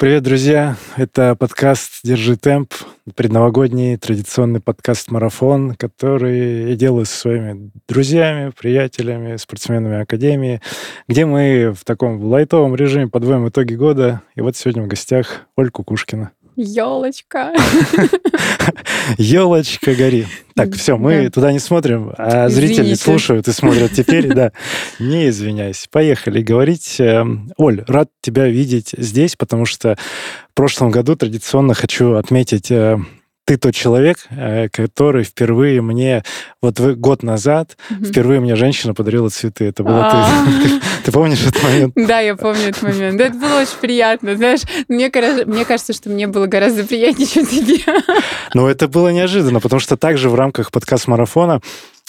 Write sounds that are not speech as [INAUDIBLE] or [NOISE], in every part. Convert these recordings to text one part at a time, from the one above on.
Привет, друзья! Это подкаст «Держи темп», предновогодний традиционный подкаст-марафон, который я делаю со своими друзьями, приятелями, спортсменами Академии, где мы в таком лайтовом режиме подводим итоги года. И вот сегодня в гостях Оль Кукушкина. Елочка. Елочка [LAUGHS] гори. Так, все, мы да. туда не смотрим, а Извините. зрители слушают и смотрят теперь, да. Не извиняйся. Поехали говорить. Эм, Оль, рад тебя видеть здесь, потому что в прошлом году традиционно хочу отметить э, ты тот человек, э, который впервые мне, вот год назад, mm-hmm. впервые мне женщина подарила цветы. Это было ты. А. [LAUGHS] Ты помнишь этот момент? Да, я помню этот момент. Это было очень приятно. Знаешь, мне кажется, что мне было гораздо приятнее, чем тебе. Ну, это было неожиданно, потому что также в рамках подкаст-марафона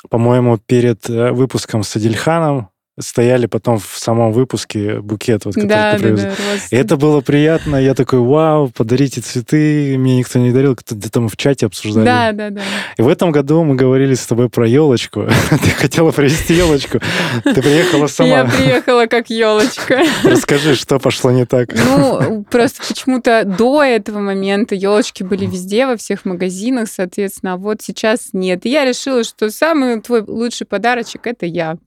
по-моему, перед э, выпуском с Адильханом стояли потом в самом выпуске букет, вот, который да, ты привез. Да, да, и это было приятно. Я такой, вау, подарите цветы. Мне никто не дарил, где-то мы в чате обсуждали. Да, да, да. И в этом году мы говорили с тобой про елочку. [LAUGHS] ты хотела привезти елочку. Ты приехала [LAUGHS] сама. Я приехала как елочка. [LAUGHS] Расскажи, что пошло не так. Ну, просто почему-то до этого момента елочки были везде, во всех магазинах, соответственно, а вот сейчас нет. И я решила, что самый твой лучший подарочек это я.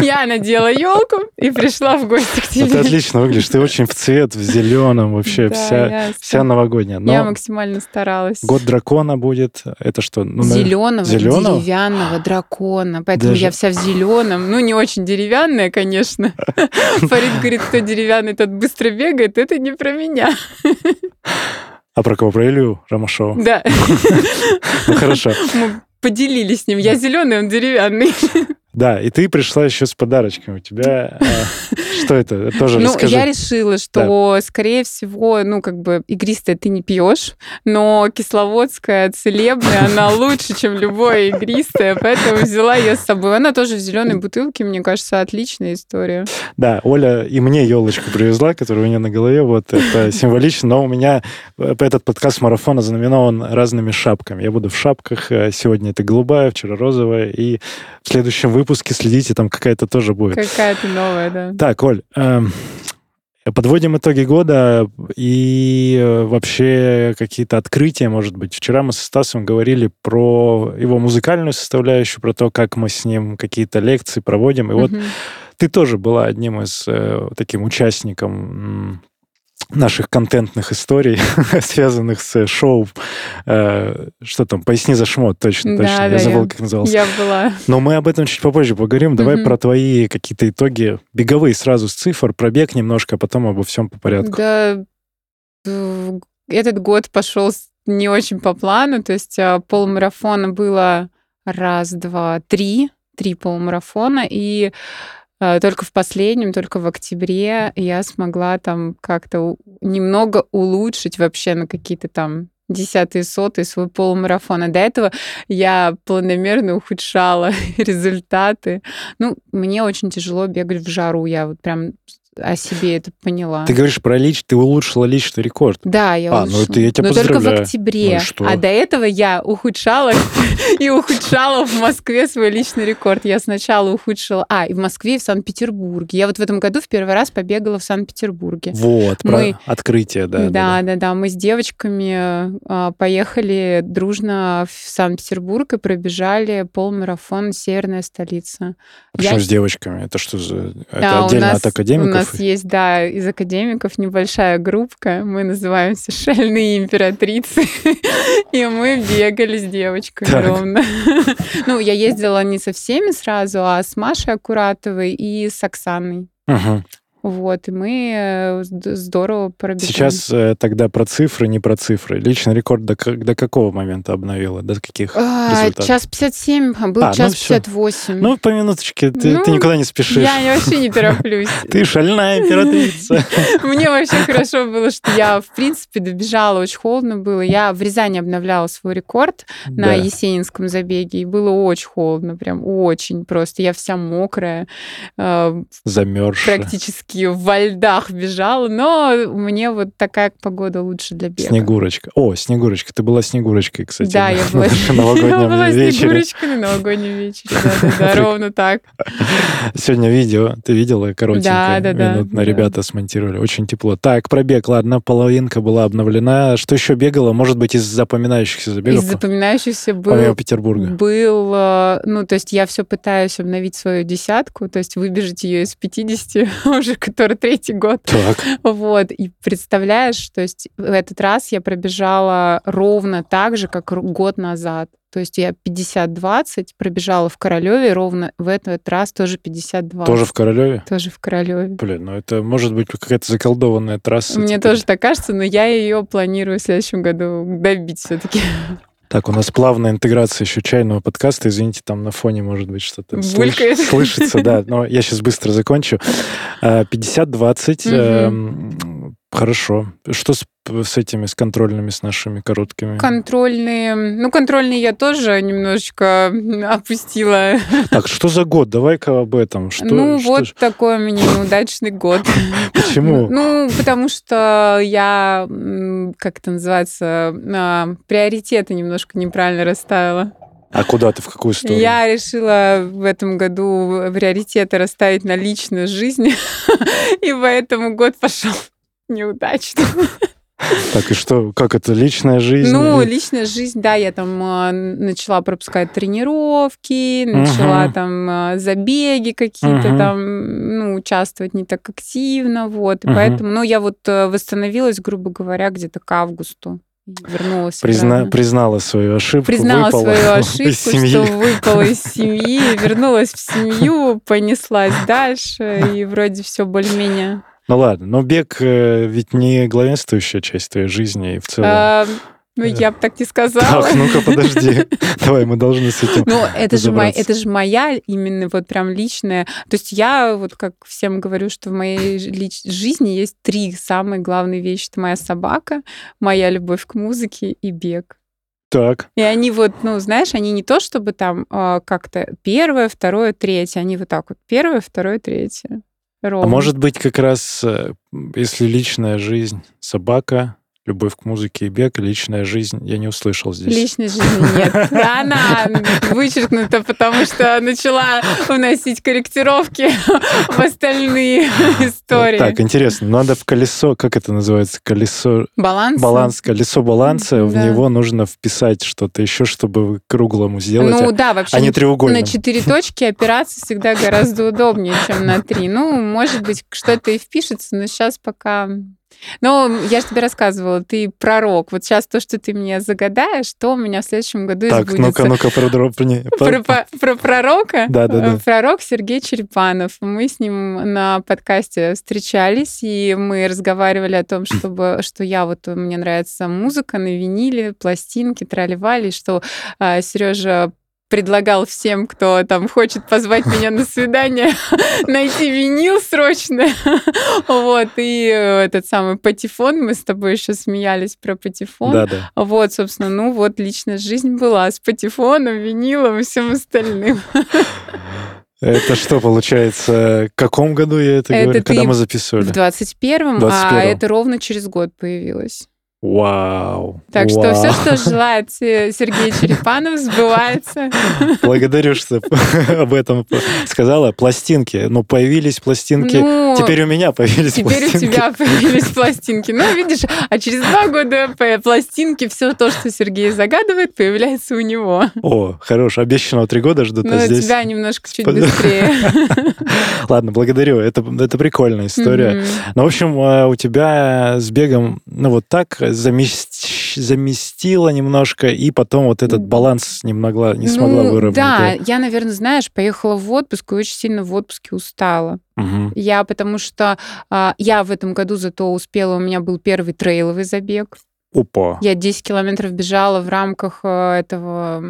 Я я надела елку и пришла в гости к тебе. Ты отлично выглядишь. Ты очень в цвет, в зеленом вообще, да, вся, вся новогодняя. Но я максимально старалась. Год дракона будет. Это что? Ну, зеленого, зеленого, деревянного дракона. Поэтому Даже... я вся в зеленом. Ну, не очень деревянная, конечно. [LAUGHS] Фарид говорит, кто деревянный, тот быстро бегает. Это не про меня. А про кого? Про Илью Ромашова? Да. [LAUGHS] Ну, хорошо. Мы поделились с ним. Я зеленый, он деревянный. Да, и ты пришла еще с подарочками. У тебя э, [LAUGHS] что это? Тоже ну, я решила, что, скорее всего, ну, как бы игристое ты не пьешь, но кисловодская целебная, она [LAUGHS] лучше, чем любое игристое, поэтому взяла ее с собой. Она тоже в зеленой бутылке, мне кажется, отличная история. Да, Оля и мне елочку привезла, которая у нее на голове, вот это [LAUGHS] символично, но у меня э, этот подкаст марафона знаменован разными шапками. Я буду в шапках, э, сегодня это голубая, вчера розовая, и в следующем выпуске следите, там какая-то тоже будет. Какая-то новая, да. Так, Оль, э, подводим итоги года и э, вообще какие-то открытия, может быть. Вчера мы со Стасом говорили про его музыкальную составляющую, про то, как мы с ним какие-то лекции проводим. И угу. вот ты тоже была одним из э, таким участником наших контентных историй, [LAUGHS] связанных с шоу. Э, что там, «Поясни за шмот», точно, да, точно. Да, я забыл, я, как назывался. Я была. Но мы об этом чуть попозже поговорим. Давай угу. про твои какие-то итоги беговые сразу с цифр, пробег немножко, а потом обо всем по порядку. Да, этот год пошел не очень по плану, то есть а, полмарафона было раз, два, три, три полумарафона, и только в последнем, только в октябре я смогла там как-то немного улучшить вообще на какие-то там десятые, сотые свой полумарафон. А до этого я планомерно ухудшала [LAUGHS] результаты. Ну, мне очень тяжело бегать в жару. Я вот прям о себе это поняла. Ты говоришь про лич, ты улучшила личный рекорд. Да, я а, улучшила. Ну это я тебя Но только в октябре. Ну, а до этого я ухудшала [LAUGHS] и ухудшала в Москве свой личный рекорд. Я сначала ухудшила... А, и в Москве, и в Санкт-Петербурге. Я вот в этом году в первый раз побегала в Санкт-Петербурге. Вот, мы... про открытие, да. Да, да, да. Мы с девочками а, поехали дружно в Санкт-Петербург и пробежали полмарафон «Северная столица». Почему я... с девочками? Это что за... Это отдельно от академиков? нас есть, да, из академиков небольшая группка. Мы называемся «Шальные императрицы». [LAUGHS] И мы бегали с девочками ровно. [LAUGHS] Ну, я ездила не со всеми сразу, а с Машей Аккуратовой и с Оксаной. Вот, и мы э, здорово пробежали. Сейчас э, тогда про цифры, не про цифры. Личный рекорд до, до какого момента обновила? До каких а, результатов? Час 57, а был а, час ну 58. Ну, по минуточке, ты, ну, ты никуда не спешишь. Я вообще не тороплюсь. [LAUGHS] Ты шальная императрица. [LAUGHS] Мне вообще хорошо было, что я, в принципе, добежала, очень холодно было. Я в Рязани обновляла свой рекорд на Есенинском забеге, и было очень холодно, прям очень просто. Я вся мокрая. Э, Замерзшая. Практически практически во льдах бежала, но мне вот такая погода лучше для бега. Снегурочка. О, Снегурочка. Ты была Снегурочкой, кстати. Да, я была, [LAUGHS] [LAUGHS] я была Снегурочкой на новогоднем вечере. Да, ровно так. Сегодня видео ты видела коротенькое? Да, да, да. ребята смонтировали. Очень тепло. Так, пробег. Ладно, половинка была обновлена. Что еще бегала? Может быть, из запоминающихся забегов? Из запоминающихся был... Помимо Петербурга. Был, э, ну, то есть я все пытаюсь обновить свою десятку, то есть выбежать ее из 50 [LAUGHS] уже который третий год. Так. Вот. И представляешь, то есть в этот раз я пробежала ровно так же, как год назад. То есть я 50-20 пробежала в Королеве, ровно в этот раз тоже 50-20. Тоже в Королеве? Тоже в Королеве. Блин, ну это может быть какая-то заколдованная трасса. Мне теперь. тоже так кажется, но я ее планирую в следующем году добить все-таки. Так, у нас плавная интеграция еще чайного подкаста. Извините, там на фоне может быть что-то слыш... слышится. Да, но я сейчас быстро закончу. 50-20. Угу. Хорошо. Что с, с этими, с контрольными, с нашими короткими? Контрольные. Ну, контрольные я тоже немножечко опустила. Так, что за год? Давай-ка об этом. Что, ну, что... вот такой у меня неудачный год. [LAUGHS] Почему? Ну, потому что я, как это называется, а, приоритеты немножко неправильно расставила. А куда ты, в какую сторону? Я решила в этом году приоритеты расставить на личную жизнь, [LAUGHS] и поэтому год пошел неудачно. [LAUGHS] Так, и что, как это, личная жизнь? Ну, личная жизнь, да, я там э, начала пропускать тренировки, начала угу. там э, забеги какие-то угу. там, ну, участвовать не так активно, вот, и угу. поэтому, ну, я вот э, восстановилась, грубо говоря, где-то к августу. Вернулась. Призна... Признала свою ошибку. Признала выпала свою [LAUGHS] ошибку, что выпала из семьи, вернулась в семью, понеслась дальше, и вроде все более-менее ну ладно, но бег э, ведь не главенствующая часть твоей жизни и в целом. А, ну, я бы так не сказала. Так, ну-ка, подожди. [LAUGHS] Давай, мы должны с этим Ну, это же, моя, это же моя именно вот прям личная... То есть я вот как всем говорю, что в моей лич... жизни есть три самые главные вещи. Это моя собака, моя любовь к музыке и бег. Так. И они вот, ну, знаешь, они не то чтобы там э, как-то первое, второе, третье, они вот так вот первое, второе, третье. Ровно. А может быть, как раз, э, если личная жизнь, собака, любовь к музыке и бег, личная жизнь, я не услышал здесь. Личной жизни нет. [LAUGHS] Она вычеркнута, потому что начала вносить корректировки [LAUGHS] в остальные [LAUGHS] истории. Так, интересно. Надо в колесо, как это называется, колесо... Баланс? Баланс, колесо баланса, в него нужно вписать что-то еще, чтобы круглому сделать, ну, да, вообще а не треугольным. На четыре точки опираться всегда гораздо удобнее, чем на три. Ну, может быть, что-то и впишется, но сейчас пока ну, я же тебе рассказывала, ты пророк. Вот сейчас то, что ты мне загадаешь, что у меня в следующем году так, ну-ка, ну-ка, про, [LAUGHS] про, про, про, про пророка? Да, да, да. Пророк Сергей Черепанов. Мы с ним на подкасте встречались, и мы разговаривали о том, чтобы, [CLEARS THROAT] что я вот, мне нравится музыка на виниле, пластинки, трали что а, Сережа предлагал всем, кто там хочет позвать меня на свидание, [LAUGHS] найти винил срочно. [LAUGHS] вот, и э, этот самый патефон, мы с тобой еще смеялись про патефон. Да, да. Вот, собственно, ну вот личная жизнь была с патефоном, винилом и всем остальным. [LAUGHS] Это что получается? В каком году я это, это говорю? Когда мы записывали? В 21-м, 21 а это ровно через год появилось. Вау. Так вау. что все, что желает Сергей Черепанов, сбывается. Благодарю, что об этом сказала. Пластинки. Ну, появились пластинки. Ну, теперь у меня появились теперь пластинки. Теперь у тебя [LAUGHS] появились пластинки. Ну, видишь, а через два года пластинки, все то, что Сергей загадывает, появляется у него. О, хорош. Обещанного три года ждут, а ну, здесь... тебя немножко чуть быстрее. [LAUGHS] Ладно, благодарю. Это, это прикольная история. Ну, в общем, а, у тебя с бегом, ну, вот так замеч... заместила немножко, и потом вот этот баланс не могла, не смогла Ну, выровнять. да, я, наверное, знаешь, поехала в отпуск и очень сильно в отпуске устала. Мгм. Я потому что а, я в этом году зато успела, у меня был первый трейловый забег. Опа. Я 10 километров бежала в рамках э, этого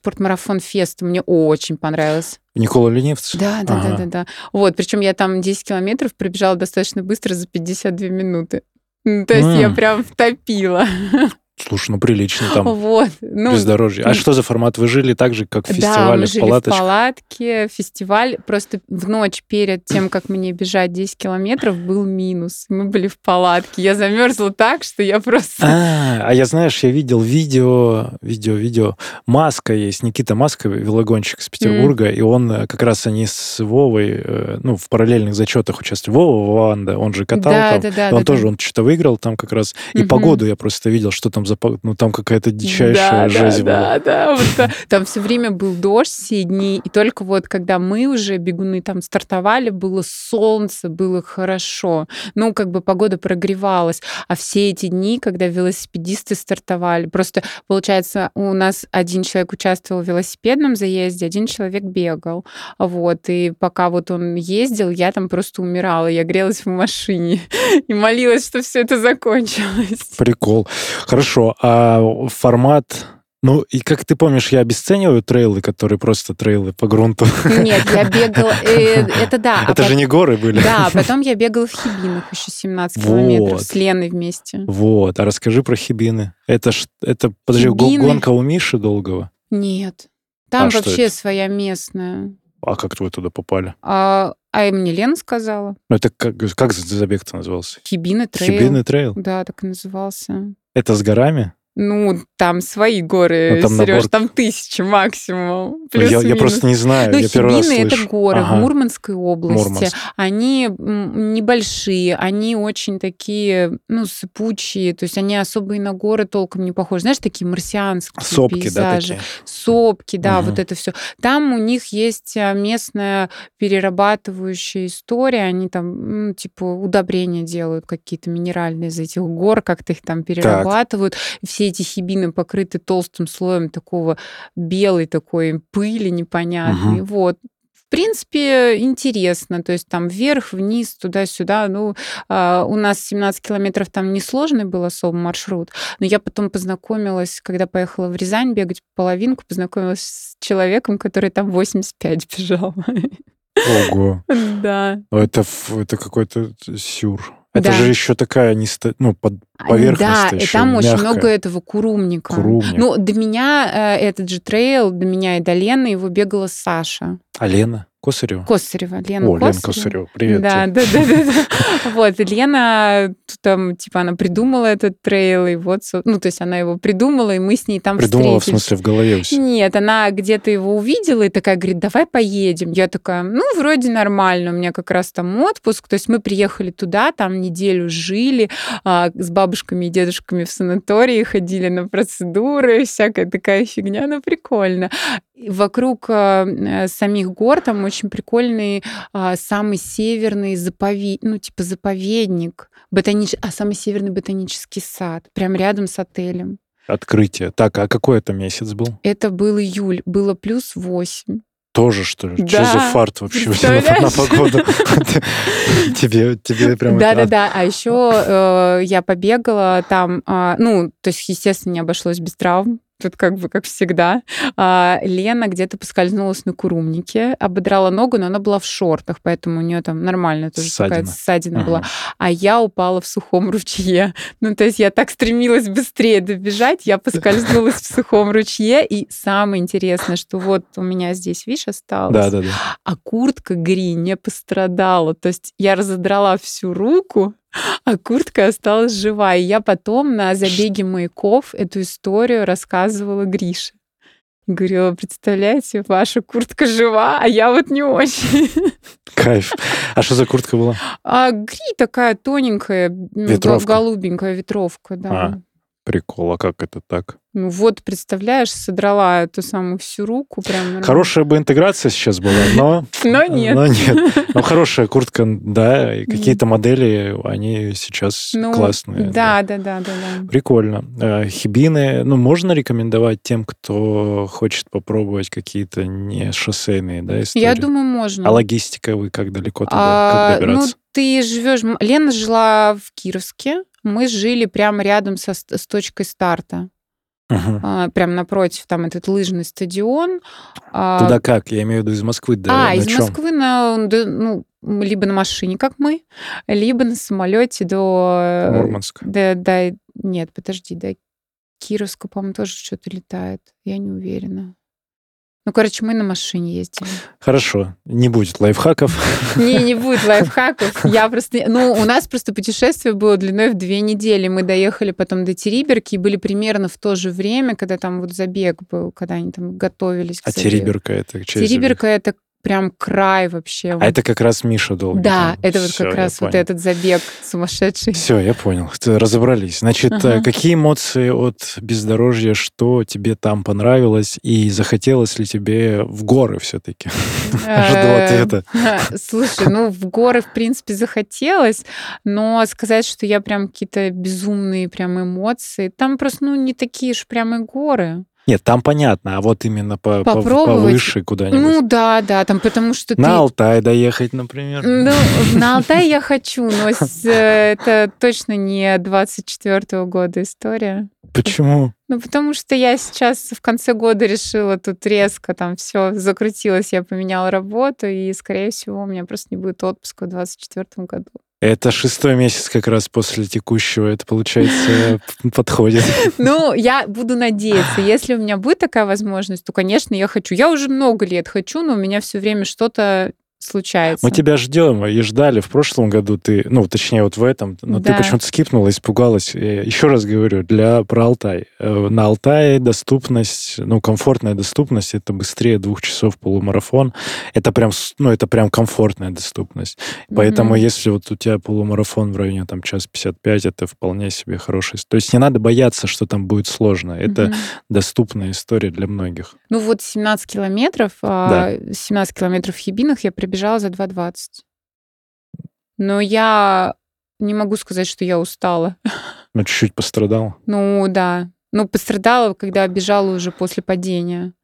спортмарафон фест. Мне очень понравилось. Никола Ленивц? Да, да, да, Ага. да, да. Вот, причем я там 10 километров пробежала достаточно быстро за 52 минуты. То есть я прям втопила. Слушай, ну прилично там. Вот. Ну, Бездорожье. А что за формат? Вы жили так же, как в Да, фестивале мы в жили в палаточках? палатке. Фестиваль просто в ночь перед тем, как мне бежать 10 километров, был минус. Мы были в палатке. Я замерзла так, что я просто... А, а я, знаешь, я видел видео, видео, видео. Маска есть, Никита Маска, велогонщик из Петербурга, и он э, как раз они с Вовой, э, ну, в параллельных зачетах участвовали. Вова Ванда, он же катал Да, там. да, да, он да, тоже, да. он что-то выиграл там как раз. И Мгм. погоду я просто видел, что там Ну, там какая-то дичайшая да, жесть да, была. да, да. Вот, та- там все время был дождь все дни, и только вот когда мы уже, бегуны, там стартовали, было солнце, было хорошо. Ну, как бы погода прогревалась. А все эти дни, когда велосипедисты стартовали, просто, получается, у нас один человек участвовал в велосипедном заезде, один человек бегал. Вот, и пока вот он ездил, я там просто умирала. Я грелась в машине [LAUGHS] и молилась, что все это закончилось. Прикол. Хорошо, а формат... Ну, и как ты помнишь, я обесцениваю трейлы, которые просто трейлы по грунту. Нет, я бегала... [LAUGHS] э, Это да. а Это же не горы были. Да, а [LAUGHS] потом я бегала в Хибинах еще 17 километров с Леной вместе. Вот, а расскажи про Хибины. Это ж, это, подожди, гонка у Миши Долгого? Нет. Там А вообще своя местная. А как вы туда попали? А, а и мне Лена сказала. Ну, это как, как за забег-то назывался? Хибины трейл. Хибины трейл. Да, так и назывался. Это с горами? Ну, там свои горы, Ну, там Сереж, набор- там тысячи максимум. Я, я плюс-минус. просто не знаю, Ну, я первый раз Хибины это горы Ага. в Мурманской области. Мурманск. Они небольшие, они очень такие, ну, сыпучие, то есть они особо и на горы толком не похожи. Знаешь, такие марсианские Сопки, да, пейзажи. такие? Сопки, да, Мгм. вот это все. Там у них есть а, местная перерабатывающая история, они там, м, типа, удобрения делают какие-то минеральные из этих гор, как-то их там перерабатывают. И все эти хибины покрыты толстым слоем такого белой такой пыли непонятной. Мгм. Вот. В принципе, интересно. То есть там вверх, вниз, туда-сюда. Ну, а, у нас 17 километров там несложный был особо маршрут. Но я потом познакомилась, когда поехала в Рязань бегать половинку, познакомилась с человеком, который там 85 бежал. Ого. [LAUGHS] Да. Это, это какой-то сюр. Это Да. же еще такая не ну, под Да, и еще там очень мягкая. много этого курумника. Курумник. Ну, до меня э, этот же трейл, до меня и до Лены его бегала Саша А Лена Косарева? Косарева. Лена О, Лена Косарева. Косарева, привет Да, да, да, да, да. [LAUGHS] Вот, и Лена, там, типа, она придумала этот трейл, и вот, ну, то есть она его придумала, и мы с ней там Придумала, в смысле, в голове у себя. Нет, она где-то его увидела и такая говорит, давай поедем. Я такая, ну, вроде нормально, у меня как раз там отпуск. То есть мы приехали туда, там неделю жили, а, с бабушками и дедушками в санатории, ходили на процедуры, всякая такая фигня, ну, прикольно. И Вокруг а, э, самих гор там очень прикольный а, самый северный заповедник, ну, типа заповедник, ботанич... а самый северный ботанический сад, прям рядом с отелем. Открытие. Так, а какой это месяц был? Это был июль, было плюс 8. Тоже, что ли? Что Да, за фарт вообще на, погоду? [LAUGHS] Тебе, тебе прям... Да, да, это- да. А еще я побегала там, а, ну, то есть, естественно, не обошлось без травм. Тут как бы как всегда. А, Лена где-то поскользнулась на курумнике, ободрала ногу, но она была в шортах, поэтому у нее там нормальная тоже Ссадина. ссадина Ага. была. А я упала в сухом ручье. [LAUGHS] Ну, то есть я так стремилась быстрее добежать, я поскользнулась в сухом ручье. И самое интересное, что вот у меня здесь, видишь, осталось. Да, да, да. а куртка Гри не пострадала. То есть я разодрала всю руку, [LAUGHS] а куртка осталась жива. И я потом на забеге маяков эту историю рассказывала Грише. Говорила, представляете, ваша куртка жива, а я вот не очень. [LAUGHS] Кайф. А что за куртка была? А Гри такая тоненькая, Ветровка. голубенькая ветровка, да. А, Прикол, а как это так? Ну вот, представляешь, содрала эту самую всю руку прям. Хорошая бы интеграция сейчас была, но... [LAUGHS] Но нет. Но нет. [LAUGHS] Но хорошая куртка, да, и какие-то модели, они сейчас Ну, классные. Да, да, да, да, да. Прикольно. Э, Хибины, ну, можно рекомендовать тем, кто хочет попробовать какие-то не шоссейные, да, истории? Я думаю, можно. А логистика вы как далеко туда, А, как ну, добираться? Ты живешь... Лена жила в Кировске, мы жили прямо рядом со, с точкой старта. Мгм. А, прям напротив, там этот лыжный стадион. А, Туда как? Я имею в виду из Москвы. Да, а, из чём? Москвы на, да, ну, либо на машине, как мы, либо на самолете до... Мурманск. Да, да, нет, подожди, до Кировска, по-моему, тоже что-то летает. Я не уверена. Ну, короче, мы на машине ездили. Хорошо, не будет лайфхаков. Не, не [LAUGHS] будет лайфхаков. Я просто... Ну, у нас просто путешествие было длиной в две недели. Мы доехали потом до Териберки и были примерно в то же время, когда там вот забег был, когда они там готовились к А забегу. Териберка это забег? Териберка — это прям край вообще. А это как раз Миша долго. Да, это вот как раз вот этот забег сумасшедший. Все, я понял. Разобрались. Значит, Ага. э, какие эмоции от бездорожья, что тебе там понравилось, и захотелось ли тебе в горы все-таки? Жду ответа. Слушай, ну в горы, в принципе, захотелось, но сказать, что я прям какие-то безумные прям эмоции, там просто, ну, не такие же прям и горы. Нет, там понятно, а вот именно по, по- Попробовать? повыше куда-нибудь. Ну да, да, там потому что ты... На Алтай доехать, например. Ну, [LAUGHS] на Алтай я хочу, но э, это точно не 24 года история. Почему? Ну, потому что я сейчас в конце года решила тут резко там все закрутилось, я поменяла работу, и, скорее всего, у меня просто не будет отпуска в 2024 году. Это шестой месяц как раз после текущего. Это, получается, [LAUGHS] подходит. Ну, я буду надеяться. Если у меня будет такая возможность, то, конечно, я хочу. Я уже много лет хочу, но у меня все время что-то случается. Мы тебя ждем и ждали в прошлом году. Ты, ну, точнее, вот в этом. Но ты Да. почему-то скипнула, испугалась. Еще раз говорю, для про Алтай. Э, На Алтае доступность, ну, комфортная доступность, это быстрее двух часов полумарафон. Это прям, ну, это прям комфортная доступность. Поэтому, Мгм. если вот у тебя полумарафон в районе там час 55, это вполне себе хороший. То есть не надо бояться, что там будет сложно. Это Мгм. доступная история для многих. Ну вот 17 километров, а 17 километров в Хибинах я пробежала за 2.20. Но я не могу сказать, что я устала. [LAUGHS] Ну, чуть-чуть пострадал. Ну да. Ну, пострадала, когда бежала уже после падения.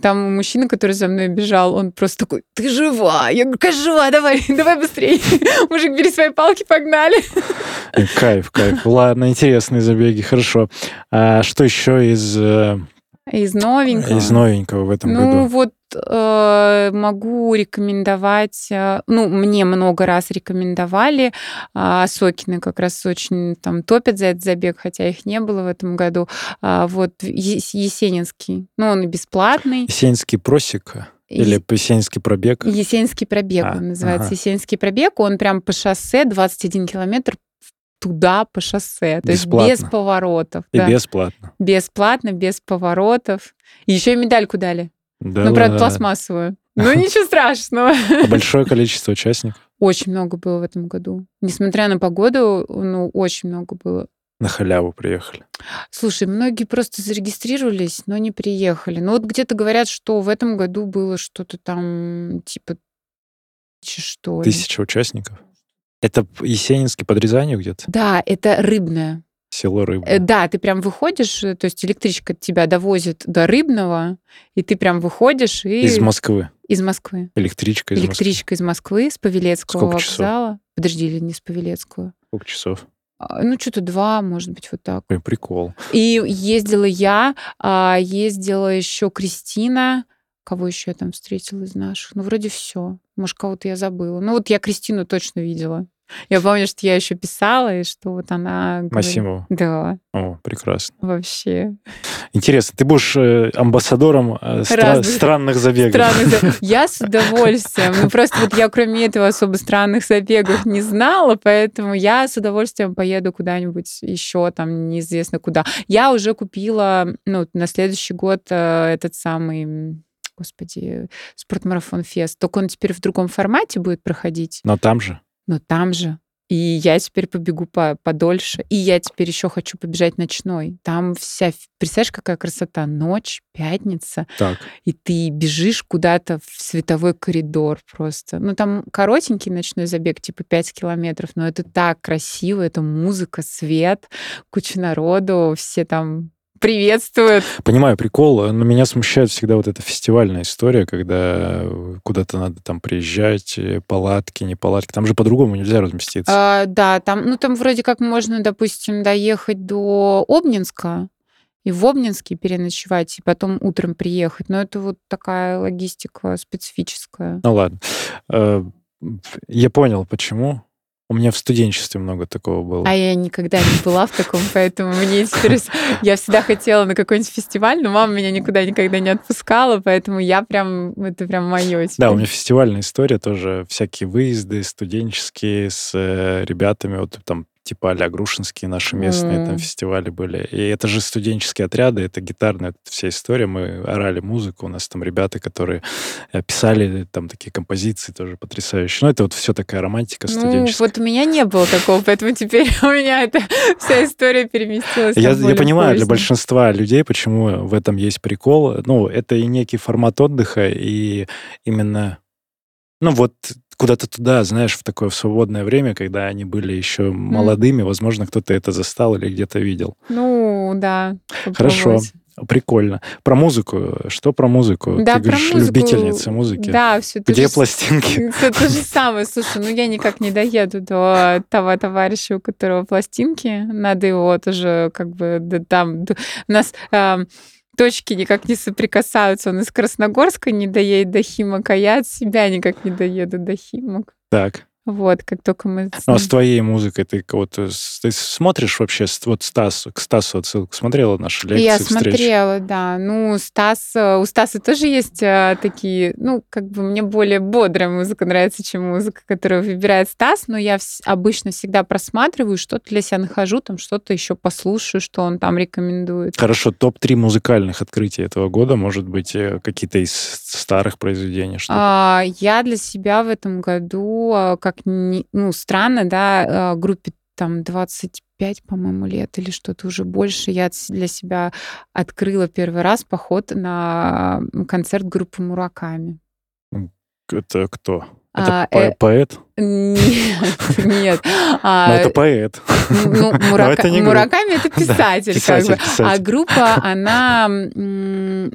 Там мужчина, который за мной бежал, он просто такой, ты жива? Я говорю, конечно, жива, давай, [LAUGHS] давай быстрее. [LAUGHS] Мужик, бери свои палки, погнали. Кайф, кайф. Ладно, интересные забеги, хорошо. А что еще из, э, Из новенького. из новенького в этом Ну году? вот э, могу рекомендовать, э, ну мне много раз рекомендовали, а Сокины как раз очень там топят за этот забег, хотя их не было в этом году. А, вот Есенинский, ну он и бесплатный. Есенинский просек или Есенинский пробег? Есенинский пробег А, он называется. ага. Есенинский пробег, он прям по шоссе 21 километр туда по шоссе, то есть Бесплатно. без поворотов. И да. бесплатно. Бесплатно, без поворотов. И еще и медальку дали. Да ну, правда, ладно. пластмассовую. Ну, [LAUGHS] ничего страшного. Большое количество участников Очень много было в этом году. Несмотря на погоду, ну, очень много было. на халяву приехали. Слушай, многие просто зарегистрировались, но не приехали. Ну, вот где-то говорят, что в этом году было что-то там, типа, что ли. Тысяча участников. Это Есенинский под Рязанью где-то? Да, это рыбное. Село Рыбы. Э, Да, ты прям выходишь, э, то есть электричка тебя довозит до Рыбного, и ты прям выходишь и... Из Москвы. Из Москвы. Электричка из Москвы. Электричка из Москвы, с Павелецкого Сколько часов? вокзала. Подожди, или не с Павелецкого? Сколько часов? А, Ну, что-то два, может быть, вот так. Ой, прикол. И ездила я, а, ездила еще Кристина. Кого еще я там встретила из наших? Ну, вроде все. Может, кого-то я забыла. Ну, вот я Кристину точно видела. Я помню, что я еще писала, и что вот она... говорит- Масимову. Да, О, прекрасно. вообще. Интересно, ты будешь э, амбассадором э, стра- странных забегов. Странных за- [LAUGHS] Я с удовольствием. Ну, просто вот я кроме этого особо странных забегов не знала, поэтому я с удовольствием поеду куда-нибудь еще там неизвестно куда. Я уже купила, ну, на следующий год э, этот самый, господи, спортмарафон фест. Только он теперь в другом формате будет проходить, Но там же. Но там же. И я теперь побегу по подольше. И я теперь еще хочу побежать ночной. Там вся... Представляешь, какая красота? Ночь, пятница. Так. И ты бежишь куда-то в световой коридор просто. Ну, там коротенький ночной забег, типа 5 километров, но это так красиво. Это музыка, свет, куча народу, все там приветствуют. Понимаю прикол, но меня смущает всегда вот эта фестивальная история, когда куда-то надо там приезжать, э, палатки, не палатки. Там же по-другому нельзя разместиться. А, да, там, ну там вроде как можно, допустим, доехать до Обнинска, и в Обнинске переночевать, и потом утром приехать. Но это вот такая логистика специфическая. Ну ладно. Э, я понял, почему. У меня в студенчестве много такого было. А я никогда не была в таком, поэтому мне теперь... Я всегда хотела на какой-нибудь фестиваль, но мама меня никуда никогда не отпускала, поэтому я прям... Это прям мое Да, у меня фестивальная история тоже. Всякие выезды студенческие с э, ребятами. Вот там типа а Грушинские наши местные mm. там фестивали были. И это же студенческие отряды, это гитарная это вся история. Мы орали музыку, у нас там ребята, которые э, писали там такие композиции тоже потрясающие. Ну, это вот все такая романтика студенческая. Ну, вот у меня не было такого, поэтому теперь [LAUGHS] у меня эта вся история переместилась. Я, я понимаю, для большинства людей, почему в этом есть прикол. Ну, это и некий формат отдыха, и именно ну вот куда-то туда, знаешь, в такое в свободное время, когда они были еще молодыми, возможно, кто-то это застал или где-то видел. Ну, да. Хорошо. Прикольно. Про музыку. Что про музыку? Да, Ты говоришь, про музыку. любительница музыки. Да, все Где же, пластинки? [LAUGHS] Все то же самое. Слушай, ну я никак не доеду до того товарища, у которого пластинки. Надо его тоже как бы да, там... У нас... Э, точки никак не соприкасаются. Он из Красногорска не доедет до Химок, а я от себя никак не доеду до Химок. Так. Вот, как только мы... Ну, а с твоей музыкой ты вот э, ты смотришь вообще, вот Стас, к Стасу отсылку смотрела наши лекции, Я встречи? смотрела, да. Ну, Стас, э, у Стаса тоже есть а, такие, ну, как бы мне более бодрая музыка нравится, чем музыка, которую выбирает Стас, но я обычно всегда просматриваю, что-то для себя нахожу, там что-то еще послушаю, что он там рекомендует. Хорошо, топ-3 музыкальных открытий этого года, может быть, какие-то из старых произведений? Что а, я для себя в этом году, как как не, ну, странно, да, а, группе там 25, по-моему, лет или что-то уже больше, я для себя открыла первый раз поход на концерт группы Мураками. Это кто? Это а, по- э, поэт? Нет, [LAUGHS] нет. [LAUGHS] А, Но это поэт. Ну, [LAUGHS] Мурака... это Мураками это писатель, да, писатель, как бы. Писатель. А группа, она,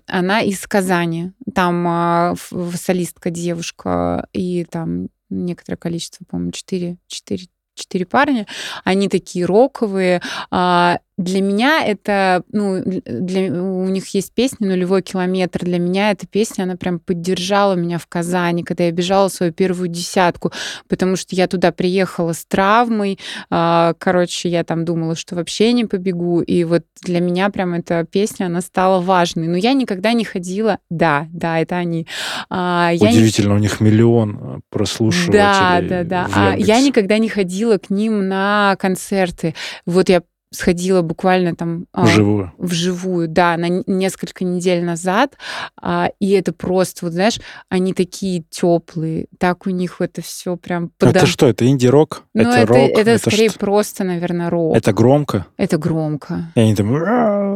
она из Казани. Там а, солистка девушка, и там некоторое количество, по-моему, 4, 4, 4 парня. Они такие роковые. А, для меня это, ну, для, у них есть песня «Нулевой километр». Для меня эта песня, она прям поддержала меня в Казани, когда я бежала свою первую десятку, потому что я туда приехала с травмой. А, короче, я там думала, что вообще не побегу. И вот для меня прям эта песня, она стала важной. Но я никогда не ходила... Да, да, это они. А, Удивительно, не... у них миллион э, прослушивателей. Да, да, да. А я никогда не ходила к ним на концерты. Вот я сходила буквально там... А, вживую. А, вживую, да, на несколько недель назад. А, и это просто, вот знаешь, они такие теплые, так у них это все прям... Подо... Это что, это инди-рок? Ну, это, это рок? Это, это скорее что? просто, наверное, рок. Это громко? Это громко. И они там...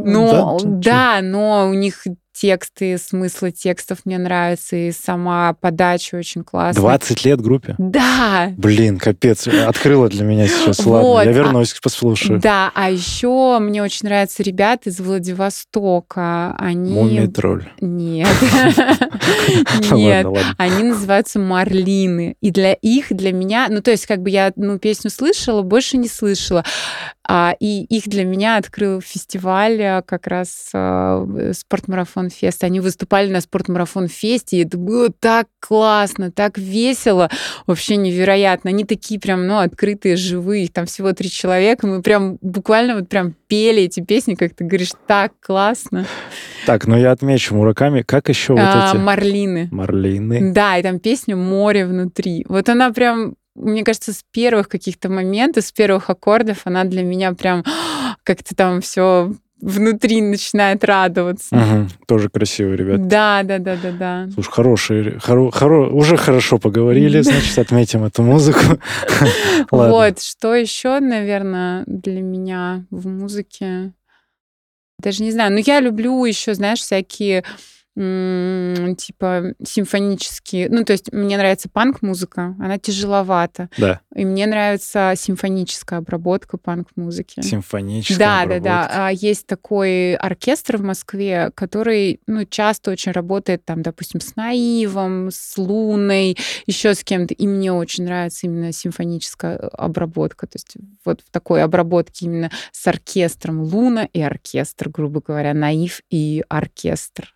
Ну, да, да но у них тексты, смыслы текстов мне нравятся, и сама подача очень классная. 20 лет группе? Да. Блин, капец, открыла для меня сейчас. Ладно, вот. я вернусь, а, послушаю. Да, а еще мне очень нравятся ребята из Владивостока. Они... Мумия тролль. Нет. [LAUGHS] Нет. Они называются Марлины. И для их, для меня, ну, то есть, как бы я, ну, песню слышала, больше не слышала. А, и их для меня открыл фестиваль а, как раз а, спортмарафон фест. Они выступали на спортмарафон фесте, и это было так классно, так весело, вообще невероятно. Они такие прям, ну, открытые, живые, там всего три человека, мы прям буквально вот прям пели эти песни, как ты говоришь, так классно. Так, ну я отмечу Мураками. Как еще вот а, эти? Марлины. Марлины. Да, и там песня «Море внутри». Вот она прям мне кажется, с первых каких-то моментов, с первых аккордов она для меня прям [GASPS] как-то там все внутри начинает радоваться. Мгм. Тоже красивые ребята. Да, да, да, да, да. Слушай, хорошие, хоро- хоро- уже хорошо поговорили, значит, отметим эту музыку. [LAUGHS] Вот, что еще, наверное, для меня в музыке? Даже не знаю. Но я люблю еще, знаешь, всякие м, типа симфонические. Ну, то есть мне нравится панк-музыка, она тяжеловата. Да, И мне нравится симфоническая обработка панк-музыки. симфоническая Да, да, да. обработка. А, Есть такой оркестр в Москве, который, ну, часто очень работает там, допустим, с Наивом, с Луной, еще с кем-то. И мне очень нравится именно симфоническая э, обработка. То есть вот в такой обработке именно с оркестром Луна и оркестр, грубо говоря, Наив и оркестр.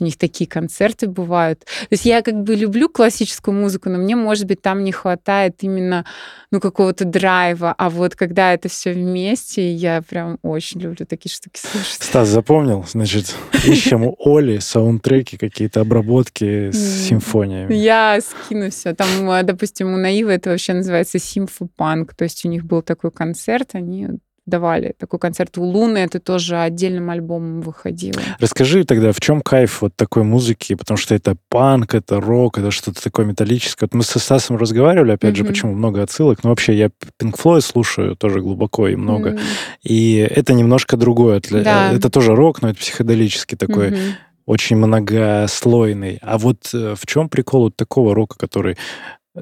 У них такие концерты бывают. То есть я как бы люблю классическую музыку, но мне, может быть, там не хватает именно ну, какого-то драйва. А вот когда это все вместе, я прям очень люблю такие штуки слушать. Стас запомнил, значит, ищем у Оли саундтреки, какие-то обработки с симфониями. Я скину все. Там, допустим, у Наива это вообще называется симфопанк. То есть у них был такой концерт, они давали такой концерт у Луны, это тоже отдельным альбомом выходило. Расскажи тогда, в чем кайф вот такой музыки, потому что это панк, это рок, это что-то такое металлическое. Вот мы со Стасом разговаривали, опять же, Мгм. почему много отсылок, но вообще я Pink Floyd слушаю тоже глубоко и много, М, и это немножко другое. Да. Это тоже рок, но это психоделический такой, мгм. очень многослойный. А вот э, в чем прикол вот такого рока, который...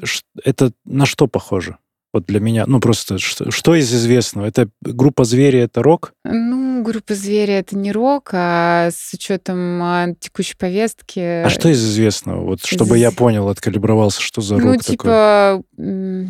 ш- Это на что похоже? Вот для меня, ну просто, что, что из известного? Это группа «Звери» — это рок? Ну, группа «Звери» — это не рок, а с учетом а, текущей повестки... А что из известного? Вот чтобы я Из- понял, откалибровался, что за рок Ну, такой? типа... не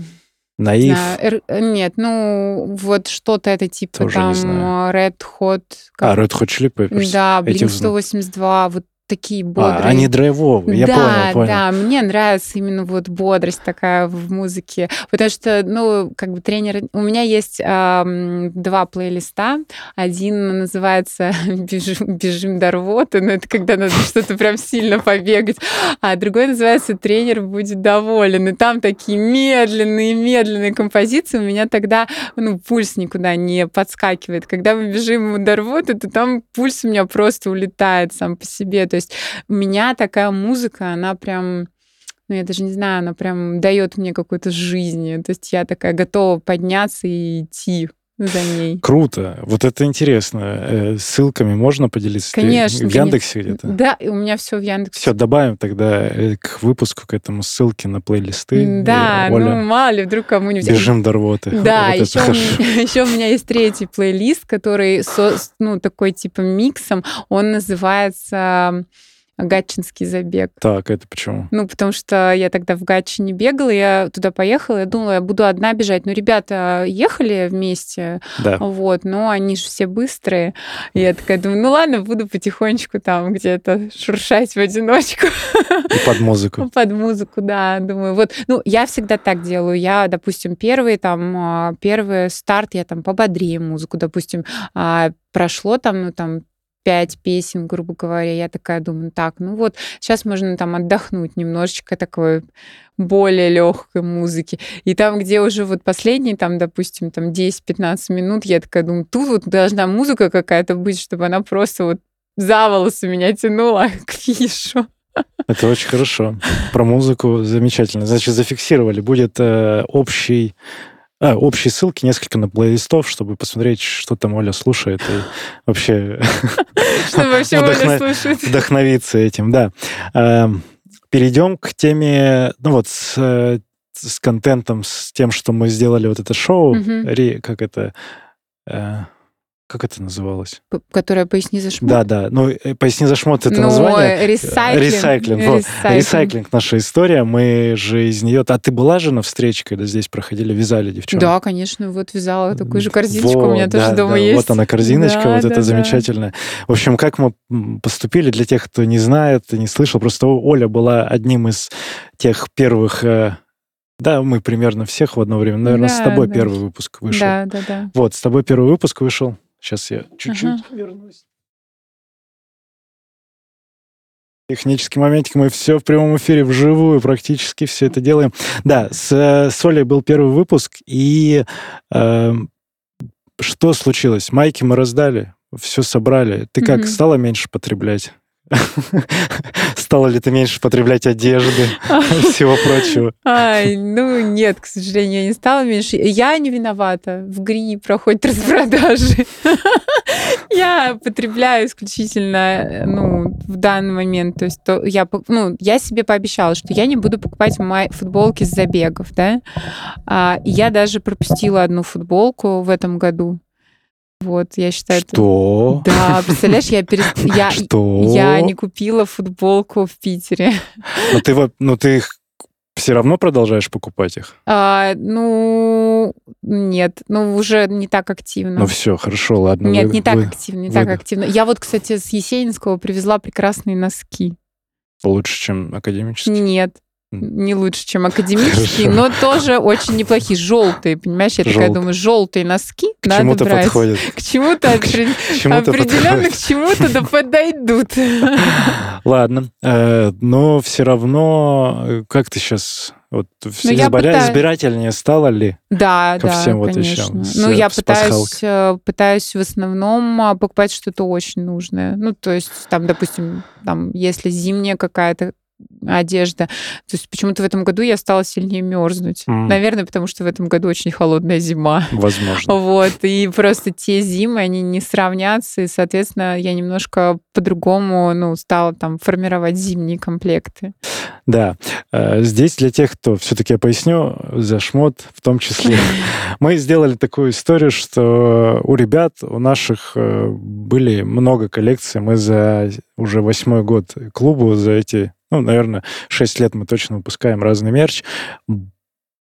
Наив? знаю, э, Нет, ну, вот что-то это типа Тоже там а, Red Hot... А, как- Red Hot Chili Peppers. Да, Этих Blink знаю. 182, вот такие А, бодрые. они драйвовые, я да, понял, понял. да, мне нравится именно вот бодрость такая в музыке, потому что, ну, как бы тренер... У меня есть ам, два плейлиста. Один называется [LAUGHS] «Бежим, бежим до рвоты», но это когда надо [LAUGHS] что-то прям сильно побегать, а другой называется «Тренер будет доволен». И там такие медленные-медленные композиции. У меня тогда, ну, пульс никуда не подскакивает. Когда мы бежим до рвоты, то там пульс у меня просто улетает сам по себе. То есть меня такая музыка, она прям, ну, я даже не знаю, она прям дает мне какой-то жизни. То есть я такая готова подняться и идти за ней. Круто. Вот это интересно. Э, Ссылками можно поделиться? Конечно. В Яндексе где-то? Да, и у меня все в Яндексе. Все, добавим тогда э, к выпуску, к этому ссылки на плейлисты. Да, И, Оля, ну мало ли, вдруг кому-нибудь... бежим до рвоты. Да, Вот еще, у меня, [LAUGHS] еще у меня есть третий плейлист, который, со- ну, такой типа миксом. Он называется Гатчинский забег. Так, это почему? Ну, потому что я тогда в Гатчине бегала, я туда поехала, я думала, я буду одна бежать. Ну, ребята ехали вместе, Да. вот, но они же все быстрые. И я такая думаю, ну ладно, буду потихонечку там где-то шуршать в одиночку И под музыку. [LAUGHS] под музыку, да, думаю. Вот, ну, я всегда так делаю. Я, допустим, первый там, а, первый старт, я там пободрее музыку, допустим, а, прошло там, ну, там, пять песен, грубо говоря, я такая думаю, так, ну вот, сейчас можно там отдохнуть немножечко такой более легкой музыки. И там, где уже вот последние, там, допустим, там 10-15 минут, я такая думаю, тут вот должна музыка какая-то быть, чтобы она просто вот за волосы меня тянула [LAUGHS] к финишу. Это очень хорошо. Про музыку замечательно. Значит, зафиксировали. Будет э, общий а, общие ссылки, несколько на плейлистов, чтобы посмотреть, что там Оля слушает и вообще [LAUGHS] вдохновиться этим, да. Эм, Перейдем к теме, ну вот, с, э, с контентом, с тем, что мы сделали вот это шоу, как это, э, как это называлось? П- Которая поясни за шмот. Да, да. Ну, э, поясни за шмот это Ну, название. ресайклинг. Ресайклинг, вот. Ресайклинг. Ресайклинг наша история. Мы же из нее. А ты была же на встрече, когда здесь проходили, вязали девчонки? Да, конечно, вот вязала такую же корзиночку, у Вот, меня тоже да, дома да, есть. Вот она корзиночка, Да, вот да, это да. замечательно. В общем, как мы поступили, для тех, кто не знает, не слышал, просто Оля была одним из тех первых... э, Да, мы примерно всех в одно время. Наверное, с Да, тобой да. первый выпуск вышел. Да, да, да. Вот, с тобой первый выпуск вышел. Сейчас я чуть-чуть Ага. вернусь. Технический моментик, мы все в прямом эфире, вживую практически все это делаем. Да, с, э, с Олей был первый выпуск, и эм, что случилось? Майки мы раздали, все собрали. Ты как, Мгм. стала меньше потреблять? [LAUGHS] Стала ли ты меньше потреблять одежды и [LAUGHS] всего прочего? Ай, ну нет, к сожалению, я не стала меньше. Я не виновата. В ГРИ проходят [LAUGHS] распродажи. Я потребляю исключительно, э, ну, в данный момент. То есть то я, ну, я себе пообещала, что я не буду покупать мои футболки с забегов, да. А, и я даже пропустила одну футболку в этом году. Вот, я считаю, это... Что? Да, представляешь, я, перес... я, Что? я не купила футболку в Питере. Но ты, но ты их все равно продолжаешь покупать их? А, ну, нет, ну, уже не так активно. Ну все, хорошо, ладно. Нет, вы- не так вы активно, не вы- так активно. Я вот, кстати, с Есенинского привезла прекрасные носки. Лучше, чем академический? Нет. Не лучше, чем академические, Хорошо. но тоже очень неплохие. Желтые, понимаешь? Я такая думаю, желтые носки К надо чему-то брать. подходит. К чему-то К чему-то определенно к чему-то да подойдут. Ладно, э, но все равно, э, как ты сейчас вот все Ну, избиря- пытаюсь- избирательнее стало ли? Да, Ко да, всем вот конечно. вещам с- ну, я пытаюсь, э, пытаюсь в основном а, покупать что-то очень нужное. Ну, то есть, там, допустим, там, если зимняя какая-то одежда. То есть почему-то в этом году я стала сильнее мерзнуть. М. Наверное, потому что в этом году очень холодная зима. Возможно. Вот, и просто те зимы, они не сравнятся, и, соответственно, я немножко по-другому, ну, стала там формировать зимние комплекты. Да. Э, Здесь для тех, кто все-таки я поясню, за шмот в том числе. [LAUGHS] Мы сделали такую историю, что у ребят, у наших э, были много коллекций. Мы за уже восьмой год клубу, за эти, ну, наверное, 6 лет мы точно выпускаем разный мерч.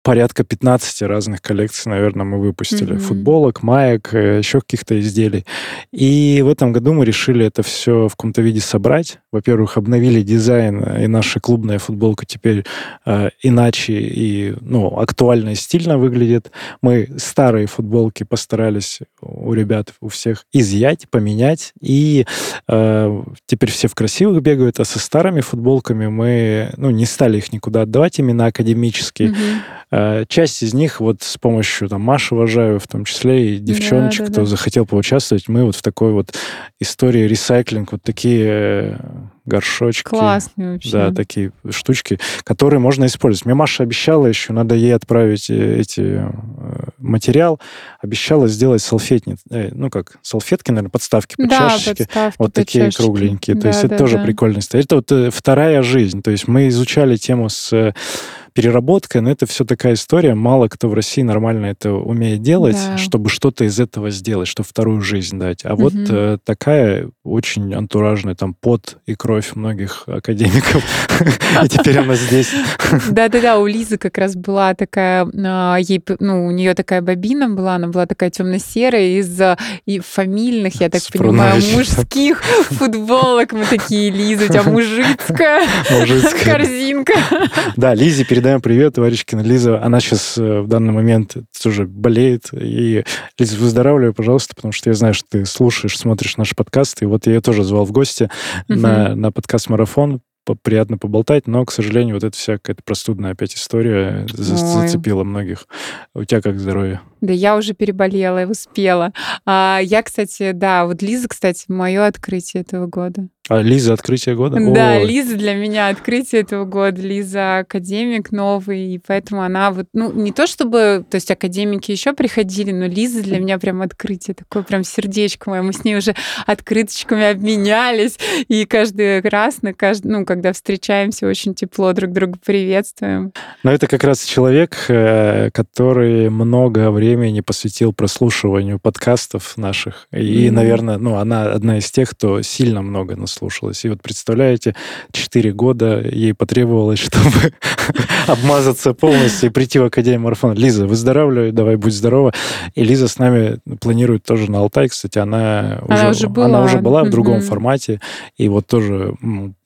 Порядка 15 разных коллекций, наверное, мы выпустили. Мгм. Футболок, маек, э, еще каких-то изделий. И в этом году мы решили это все в каком-то виде собрать. Во-первых, обновили дизайн, э, и наша клубная футболка теперь э, иначе и ну, актуально и стильно выглядит. Мы старые футболки постарались у ребят, у всех изъять, поменять. И э, теперь все в красивых бегают, а со старыми футболками мы ну, не стали их никуда отдавать, именно академические. Мгм. Э, Часть из них вот с помощью там Маши Важаева, в том числе и девчоночек, да, кто да. захотел поучаствовать, мы вот в такой вот истории ресайклинг, вот такие э, горшочки. Классные вообще. Да, такие штучки, которые можно использовать. Мне Маша обещала еще, надо ей отправить э, эти материал, обещала сделать салфетни, ну как, салфетки, наверное, подставки под Да, чашечки. подставки Вот под такие чашечки. кругленькие. То Да, есть это да, тоже да. прикольная история. Это вот вторая жизнь. То есть мы изучали тему с переработкой, но это все такая история. Мало кто в России нормально это умеет делать, Да. чтобы что-то из этого сделать, чтобы вторую жизнь дать. А вот Мгм. э, такая очень антуражная, там, пот и кровь многих академиков. [LAUGHS] И теперь она здесь. [LAUGHS] Да-да-да, у Лизы как раз была такая, а, ей, ну, у нее такая бобина была, она была такая темно-серая из фамильных, я так понимаю, мужских футболок. Мы такие, Лиза, у тебя [LAUGHS] мужицкая корзинка. Да, Лизе передаем привет, Варечкина Лиза. Она сейчас в данный момент тоже болеет. И, Лиза, выздоравливай, пожалуйста, потому что я знаю, что ты слушаешь, смотришь наши подкасты. И вот я ее тоже звал в гости на, на подкаст-марафон. По- Приятно поболтать, но, к сожалению, вот эта вся какая-то простудная опять история за- Ой. зацепила многих. У тебя как здоровье? Да я уже переболела и успела. А, я, кстати, да, вот Лиза, кстати, мое открытие этого года. А Лиза, открытие года? Да, Ой, Лиза для меня открытие этого года. Лиза академик новый, и поэтому она вот, ну, не то чтобы, то есть академики еще приходили, но Лиза для меня прям открытие, такое прям сердечко мое. Мы с ней уже открыточками обменялись, и каждый раз, на кажд... ну, когда встречаемся, очень тепло друг друга приветствуем. Но это как раз человек, э, который много времени посвятил прослушиванию подкастов наших. И, Мгм. наверное, ну, она одна из тех, кто сильно много наслушалась. И вот представляете, 4 года ей потребовалось, [LAUGHS] чтобы обмазаться полностью и прийти в Академию марафона. Лиза, выздоравливай, давай, будь здорова. И Лиза с нами планирует тоже на Алтай. Кстати, она, Она уже была. она уже была в другом формате. И вот тоже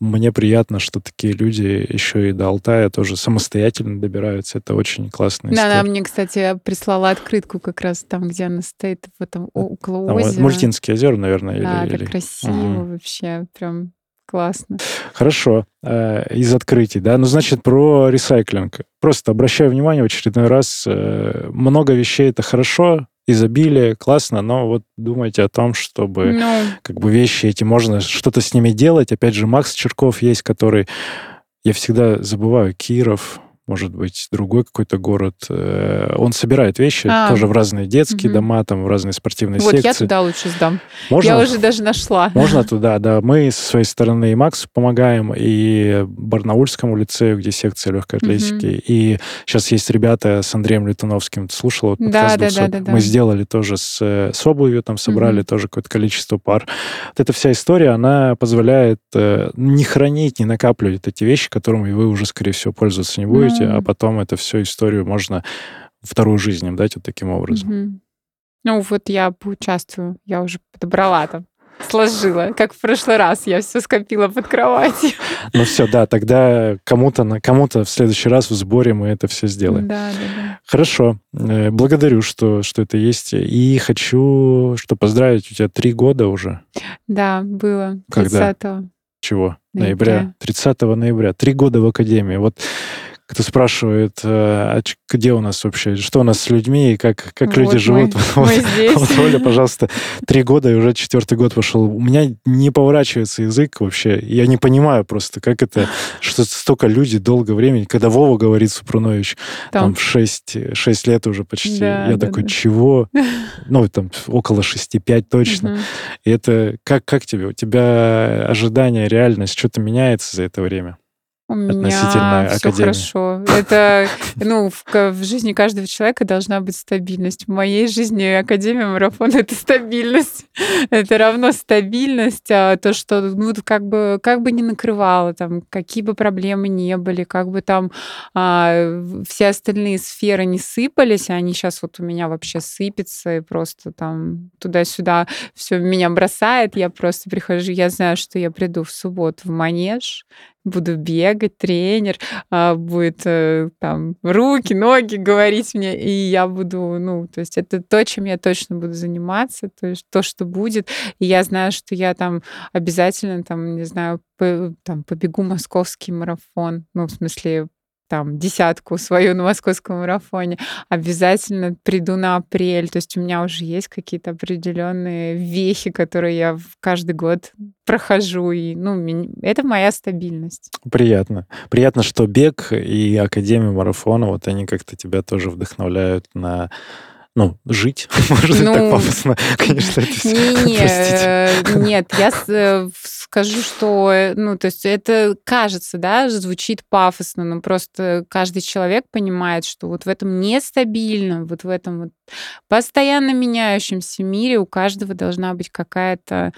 мне приятно, что такие люди еще и до Алтая тоже самостоятельно добираются. Это очень классная Да, история. она мне, кстати, прислала открытку как раз там, где она стоит, в этом о- около Там, озера. Мультинские озера, наверное, Да, или, так или- красиво Мгм. вообще, прям классно. Хорошо. Э, Из открытий, да? Ну, значит, про ресайклинг. Просто обращаю внимание в очередной раз, э, много вещей это хорошо, изобилие, классно, но вот думайте о том, чтобы ну... как бы вещи эти, можно что-то с ними делать. Опять же, Макс Черков есть, который, я всегда забываю, Киров, может быть, другой какой-то город. Э, он собирает вещи а, тоже в разные детские угу. дома, там, в разные спортивные вот секции. Вот я туда лучше сдам. Можно? Я уже даже нашла. Можно туда, да. Мы со своей стороны и Максу помогаем, и Барнаульскому лицею, где секция легкой атлетики. Угу. И сейчас есть ребята с Андреем Летуновским. Ты слушала? Вот да, да, да, да, да. Мы сделали тоже с, с обувью, там собрали угу. тоже какое-то количество пар. Вот эта вся история, она позволяет э, не хранить, не накапливать эти вещи, которыми вы уже, скорее всего, пользоваться не будете работе, а потом это всю историю можно вторую жизнь им дать вот таким образом. Угу. Ну вот я поучаствую, я уже подобрала там сложила, как в прошлый раз. Я все скопила под кроватью. [LAUGHS] Ну все, да, тогда кому-то на кому-то в следующий раз в сборе мы это все сделаем. Да, да, да. Хорошо. Э, благодарю, что, что это есть. И хочу, что поздравить, у тебя три года уже. Да, было. Когда? 30 Чего? Ноября. 30 ноября. Три года в Академии. Вот кто спрашивает, э, а где у нас вообще, что у нас с людьми и как, как вот люди мы, живут. Мы вот, здесь. Вот, Оля, пожалуйста, три года и уже четвертый год пошел. У меня не поворачивается язык вообще. Я не понимаю просто, как это, что столько люди долго времени, когда Вова говорит Супрунович, там, там в 6, 6 лет уже почти. Да, я да, такой, да. чего? [LAUGHS] Ну, там около 6-5 точно. Угу. И это как, как тебе? У тебя ожидания, реальность, что-то меняется за это время? У меня все хорошо. Это, ну, в, в жизни каждого человека должна быть стабильность. В моей жизни Академия Марафон — это стабильность. [LAUGHS] Это равно стабильность. А то, что, ну, как бы, как бы ни накрывало, там, какие бы проблемы не были, как бы там а, все остальные сферы не сыпались, а они сейчас вот у меня вообще сыпятся, и просто там туда-сюда все меня бросает. Я просто прихожу, я знаю, что я приду в субботу в манеж, буду бегать, тренер а, будет э, там руки, ноги говорить мне, и я буду, ну, то есть это то, чем я точно буду заниматься, то есть то, что будет, и я знаю, что я там обязательно там, не знаю, по, там побегу московский марафон, ну, в смысле там десятку свою на московском марафоне, обязательно приду на апрель. То есть у меня уже есть какие-то определенные вехи, которые я каждый год прохожу. И, ну, это моя стабильность. Приятно. Приятно, что бег и Академия марафона, вот они как-то тебя тоже вдохновляют на ну, жить, [LAUGHS] может ну, так пафосно, конечно, это все, не, не, Нет, я э, скажу, что, э, ну, то есть это кажется, да, звучит пафосно, но просто каждый человек понимает, что вот в этом нестабильном, вот в этом вот постоянно меняющемся мире у каждого должна быть какая-то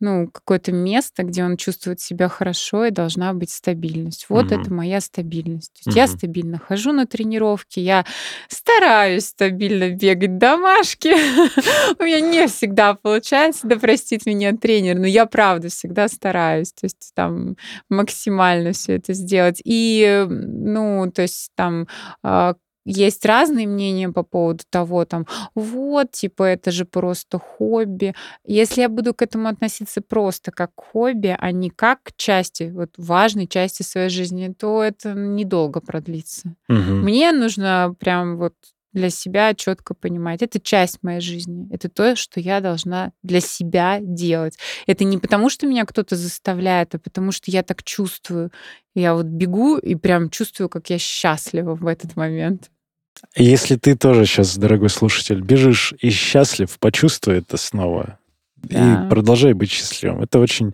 ну, какое-то место, где он чувствует себя хорошо, и должна быть стабильность. Вот mm-hmm. это моя стабильность. То есть mm-hmm. Я стабильно хожу на тренировки, я стараюсь стабильно бегать домашки. [LAUGHS] У меня не всегда получается, да простит меня тренер, но я правда всегда стараюсь, то есть там максимально все это сделать. И, ну, то есть там а, есть разные мнения по поводу того, там, вот, типа, это же просто хобби. Если я буду к этому относиться просто как к хобби, а не как к части, вот важной части своей жизни, то это недолго продлится. Угу. Мне нужно прям вот для себя четко понимать. Это часть моей жизни. Это то, что я должна для себя делать. Это не потому, что меня кто-то заставляет, а потому что я так чувствую. Я вот бегу и прям чувствую, как я счастлива в этот момент. Если ты тоже сейчас, дорогой слушатель, бежишь и счастлив, почувствуй это снова. Да. И продолжай быть счастливым. Это очень,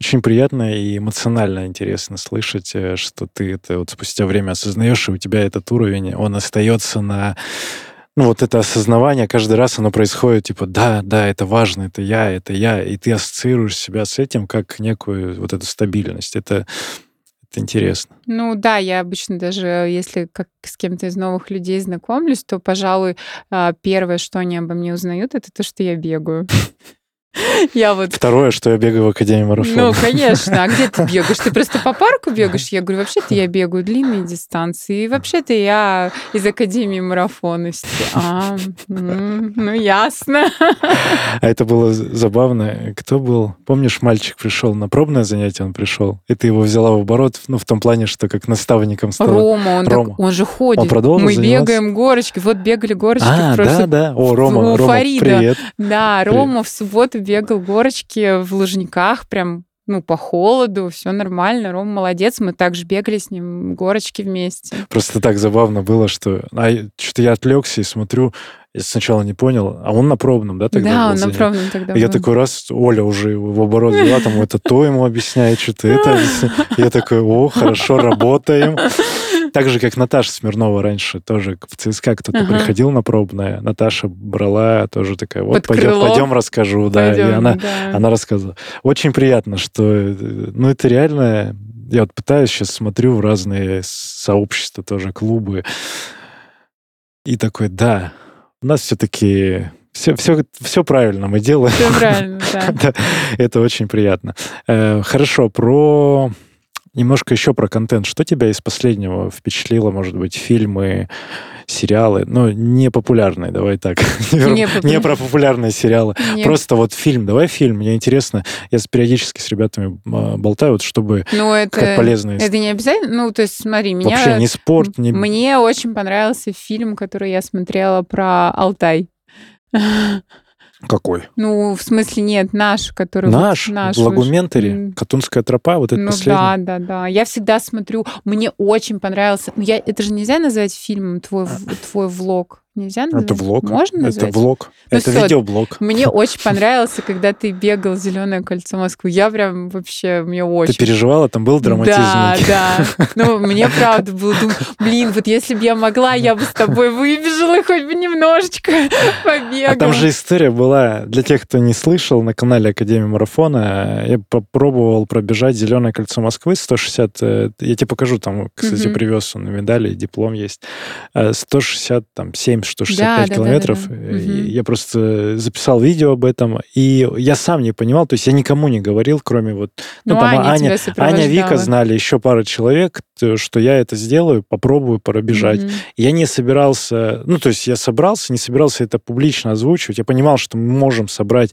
очень приятно и эмоционально интересно слышать, э, что ты это вот спустя время осознаешь, и у тебя этот уровень, он остается на ну, вот это осознавание каждый раз оно происходит, типа, да, да, это важно, это я, это я, и ты ассоциируешь себя с этим как некую вот эту стабильность. Это это интересно. Ну да, я обычно даже, если как с кем-то из новых людей знакомлюсь, то, пожалуй, а, первое, что они обо мне узнают, это то, что я бегаю. Я вот... Второе, что я бегаю в Академии марафона. Ну, конечно. А где ты [LAUGHS] бегаешь? Ты просто по парку бегаешь? Я говорю, вообще-то я бегаю длинные дистанции. И вообще-то я из Академии марафонности. А, ну, ясно. [LAUGHS] А это было забавно. Кто был? Помнишь, мальчик пришел на пробное занятие, он пришел, и ты его взяла в оборот, ну, в том плане, что как наставником стал. Рома, он, Рома. Так, он же ходит. Он продолжил Мы заниматься? бегаем горочки. Вот бегали горочки. А, да, да. О, Рома, Рома, привет. Да, Рома в субботу бегал горочки в Лужниках, прям ну, по холоду, все нормально. Рома молодец, мы также бегали с ним горочки вместе. Просто так забавно было, что а, что-то я отвлекся и смотрю, я сначала не понял, а он на пробном, да, тогда Да, он на пробном тогда Я такой раз, Оля уже в оборот взяла, там это то ему объясняет, что-то это. Я такой, о, хорошо, работаем. [LAUGHS] Так же, как Наташа Смирнова раньше тоже в ЦСКА кто-то ага. приходил на пробное. Наташа брала тоже такая, вот пойдем, пойдем расскажу. да, и она, да. она рассказывала. Очень приятно, что, ну, это реально... Я вот пытаюсь сейчас смотрю в разные сообщества тоже, клубы. И такой, да, у нас все-таки все, все, все правильно мы делаем. Все правильно, да. [LAUGHS] да. Это очень приятно. Э, хорошо, про Немножко еще про контент. Что тебя из последнего впечатлило? Может быть, фильмы, сериалы? Ну, не популярные, давай так. [LAUGHS] Не, не про популярные сериалы. Не. Просто вот фильм. Давай фильм. Мне интересно. Я периодически с ребятами а, болтаю, вот, чтобы ну, это, как полезно. Это не обязательно. Ну, то есть, смотри, меня... Вообще не спорт, не... Мне очень понравился фильм, который я смотрела про Алтай. [LAUGHS] Какой? Ну, в смысле, нет, наш, который... Наш? Вот, наш Лагументари? Катунская тропа? Вот это ну, последний? да, да, да. Я всегда смотрю. Мне очень понравился... Ну, я... Это же нельзя назвать фильмом твой, твой влог. Нельзя назвать? Это влог. Можно назвать? Это влог. Ну, это все, видеоблог. Мне очень понравился, когда ты бегал Зеленое кольцо Москвы. Я прям вообще, мне очень... Ты переживала? Там был драматизм? Да, да. Ну, мне правда было, думаю, блин, вот если бы я могла, я бы с тобой выбежала хоть бы немножечко побегала. А там же история была, для тех, кто не слышал, на канале Академии Марафона я попробовал пробежать Зеленое кольцо Москвы 160... Э, я тебе покажу, там, кстати, привез он медали, диплом есть. 160, э, 7 165 да, километров. Да, да, да. Я просто записал видео об этом, и я сам не понимал, то есть я никому не говорил, кроме вот... Ну, ну там Аня, Аня, Вика знали, еще пара человек, что я это сделаю, попробую пробежать. Угу. Я не собирался... Ну, то есть я собрался, не собирался это публично озвучивать. Я понимал, что мы можем собрать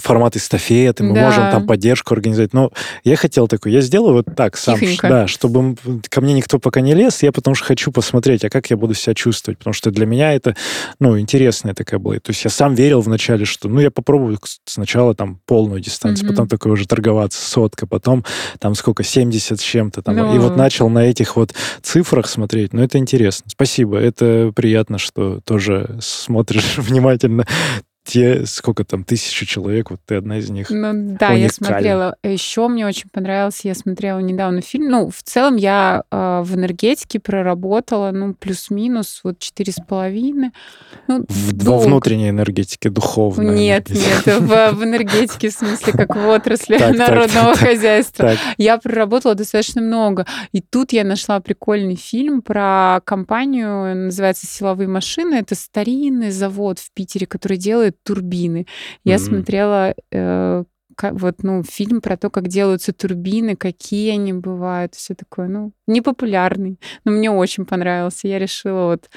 формат эстафеты, мы да. можем там поддержку организовать. Но я хотел такой, я сделаю вот так сам, Тихонько. да, чтобы ко мне никто пока не лез, я потому что хочу посмотреть, а как я буду себя чувствовать, потому что для меня это, ну, интересная такая была. То есть я сам верил вначале, что, ну, я попробую сначала там полную дистанцию, mm-hmm. потом такой уже торговаться, сотка, потом там сколько, 70 с чем-то там. Ну... И вот начал на этих вот цифрах смотреть, ну, это интересно. Спасибо, это приятно, что тоже смотришь [LAUGHS] внимательно те, сколько там, тысячи человек, вот ты одна из них. Ну да, я смотрела. Еще мне очень понравился, я смотрела недавно фильм. Ну, в целом я э, в энергетике проработала, ну, плюс-минус, вот четыре с половиной. Ну, в, во внутренней энергетике, духовной. Нет, энергетике. нет, в, в энергетике, в смысле, как в отрасли [LAUGHS] народного хозяйства. Я проработала достаточно много. И тут я нашла прикольный фильм про компанию, называется «Силовые машины». Это старинный завод в Питере, который делает турбины. Я mm-hmm. смотрела э, вот, ну, фильм про то, как делаются турбины, какие они бывают, все такое, ну, непопулярный, но мне очень понравился. Я решила вот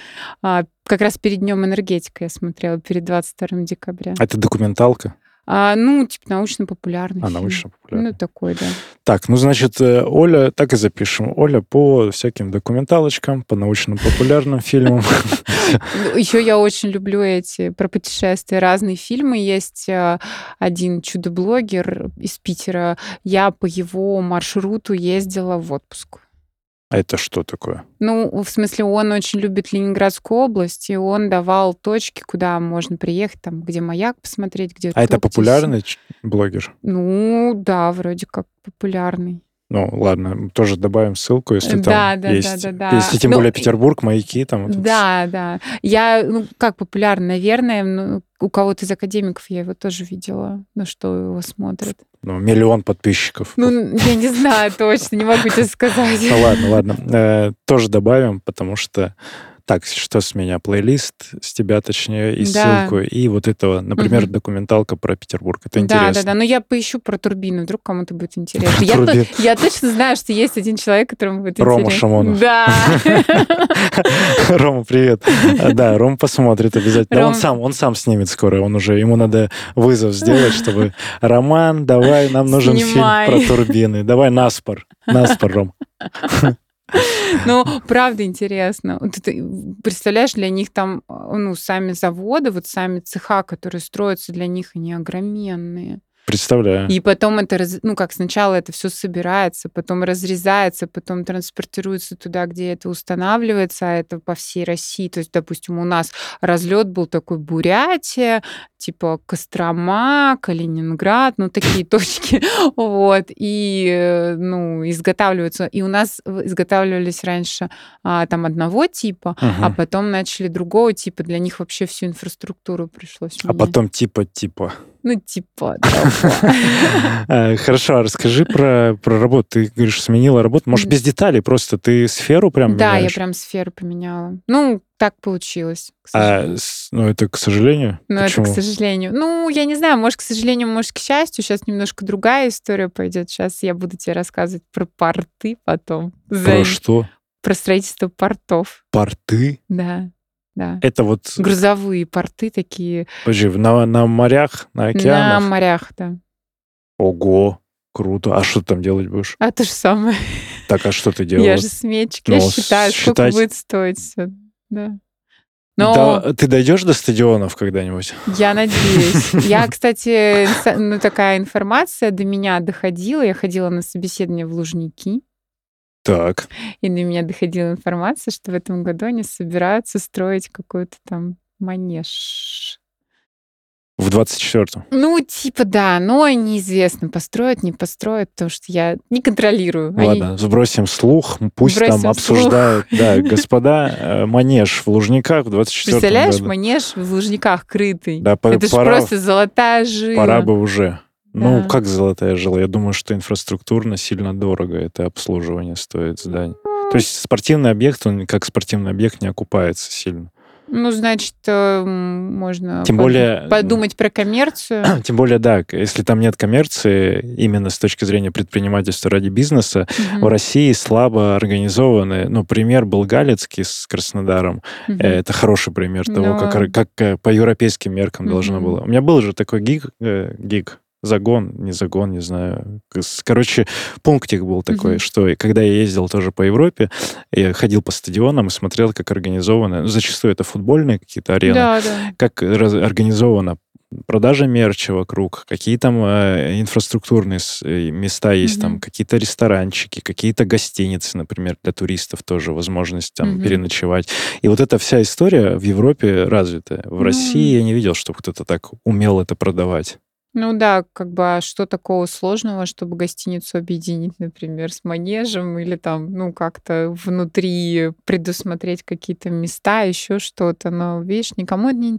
а, как раз перед Днем энергетика я смотрела, перед 22 декабря. А это документалка? А, ну, типа научно-популярный. А, научно-популярный. Ну, такой, да. Так, ну, значит, э, Оля, так и запишем. Оля по всяким документалочкам, по научно-популярным фильмам. Ну, Еще я очень люблю эти про путешествия. Разные фильмы. Есть э, один чудо-блогер из Питера. Я по его маршруту ездила в отпуск. А это что такое? Ну, в смысле, он очень любит Ленинградскую область, и он давал точки, куда можно приехать, там, где маяк посмотреть, где... А это популярный блогер? Ну, да, вроде как популярный. Ну, ладно, тоже добавим ссылку, если там да, да, есть. Да, да, да. Если тем ну, более Петербург, маяки там. Вот да, это... да. Я, ну, как популярно, наверное, ну, у кого-то из академиков я его тоже видела, на что его смотрят. Ну, миллион подписчиков. Ну, я не знаю точно, не могу тебе сказать. [LAUGHS] Ну, ладно, ладно. Э, тоже добавим, потому что так, что с меня? Плейлист с тебя, точнее, и Да. ссылку, и вот этого, например, Мгм. документалка про Петербург. Это Да, да, интересно. да. Но я поищу про турбины, вдруг кому-то будет интересно. Я, то- я точно знаю, что есть один человек, которому будет Рома интересно. Шамонов. Да. [LAUGHS] Рома, привет. Да, Ром посмотрит обязательно. Да, Он сам, он сам снимет скоро. Он уже, ему надо вызов сделать, чтобы Роман, давай, нам нужен фильм про турбины. Давай наспор. Наспор, Ром. [LAUGHS] Ну, правда интересно. Представляешь, для них там, э, ну, сами заводы, вот сами цеха, которые строятся для них, они огроменные. Представляю. И потом это, раз- ну, как сначала это все собирается, потом разрезается, потом транспортируется туда, где это устанавливается, а это по всей России. То есть, допустим, у нас разлет был такой Бурятия, типа Кострома, Калининград, ну, такие [LAUGHS] точки. Вот. И, э, ну, изготавливаются. И у нас изготавливались раньше а, там одного типа, а Мгм. потом начали другого типа. Для них вообще всю инфраструктуру пришлось А менять. потом типа-типа. Ну, типа. [LAUGHS] А, Хорошо, а расскажи про, про работу. Ты говоришь, сменила работу. Может, без деталей, просто ты сферу прям Да, я прям сферу поменяла. Ну, так получилось, А, ну, это к сожалению. Почему? это к сожалению. Ну, я не знаю, может, к сожалению, может, к счастью. Сейчас немножко другая история пойдет. Сейчас я буду тебе рассказывать про порты потом. Про За- что? Про строительство портов. Порты? Да, да. Это вот, Грузовые порты такие подожди, на, на морях, на на океанах? морях, да. Ого, круто. А что ты там делать будешь? А то же самое. Так, а что ты Я делаешь? же сметчик, Ну, я считаю, сколько считать- будет стоить все. Да. Но Да, ты дойдешь до стадионов когда-нибудь? Я надеюсь. Я, кстати, ну, такая информация до меня доходила. Я ходила на собеседование в Лужники, Так. и до меня доходила информация, что в этом году они собираются строить какой-то там манеж. В 24-м. Ну, типа, да, но неизвестно, построят, не построят, потому что я не контролирую. Они- Ладно, сбросим слух, пусть Сбросим там слух. обсуждают. Да, [LAUGHS] господа, э, манеж в Лужниках в 24 Представляешь, году. манеж в Лужниках крытый. Да, Это же просто золотая жила. пора бы уже. Ну, Да. как золотая жила? Я думаю, что инфраструктурно сильно дорого это обслуживание стоит зданий. То есть спортивный объект, он как спортивный объект не окупается сильно. Ну, значит, э, можно Тем более, подумать про коммерцию. [CLEARS THROAT] Тем более, да, если там нет коммерции, именно с точки зрения предпринимательства ради бизнеса, Мгм, в России слабо организованы. Ну, пример был Галицкий с Краснодаром. Э, Это хороший пример того, Ну. как, как э, по европейским меркам должно Мгм. было. У меня был же такой гиг, э, гиг загон, не загон, не знаю. Короче, пунктик был такой, Мгм. что когда я ездил тоже по Европе, я ходил по стадионам и смотрел, как организованы, ну, зачастую это футбольные какие-то арены, Да, да. как раз- организована продажа мерча вокруг, какие там э, инфраструктурные э, места есть, там Мгм. какие-то ресторанчики, какие-то гостиницы, например, для туристов тоже возможность там Мгм. переночевать. И вот эта вся история в Европе развита. В Ну. России я не видел, чтобы кто-то так умел это продавать. Ну да, как бы, а что такого сложного, чтобы гостиницу объединить, например, с манежем или там, ну, как-то внутри предусмотреть какие-то места, еще что-то. Но, видишь, никому это не...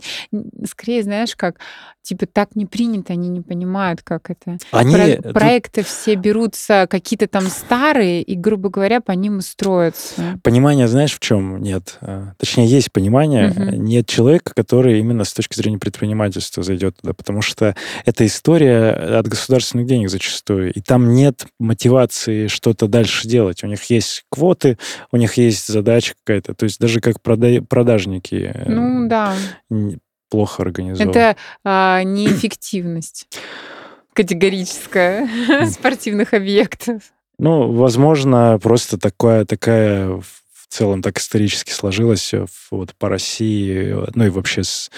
Скорее, знаешь, как, типа, так не принято, они не понимают, как это. Они Про- тут- проекты все берутся какие-то там старые, и, грубо говоря, по ним и строятся. Понимание, знаешь, в чем нет? А, Точнее, есть понимание, э, нет человека, который именно с точки зрения предпринимательства зайдет туда, потому что это история от государственных денег зачастую, и там нет мотивации что-то дальше делать. У них есть квоты, у них есть задача какая-то, то есть даже как прода- продажники э, Ну да, плохо организованы. это а, неэффективность [CLEARS THROAT] категорическая [LAUGHS] спортивных объектов. Ну, возможно, просто такая, такая в целом так исторически сложилось все вот по России, ну и вообще с-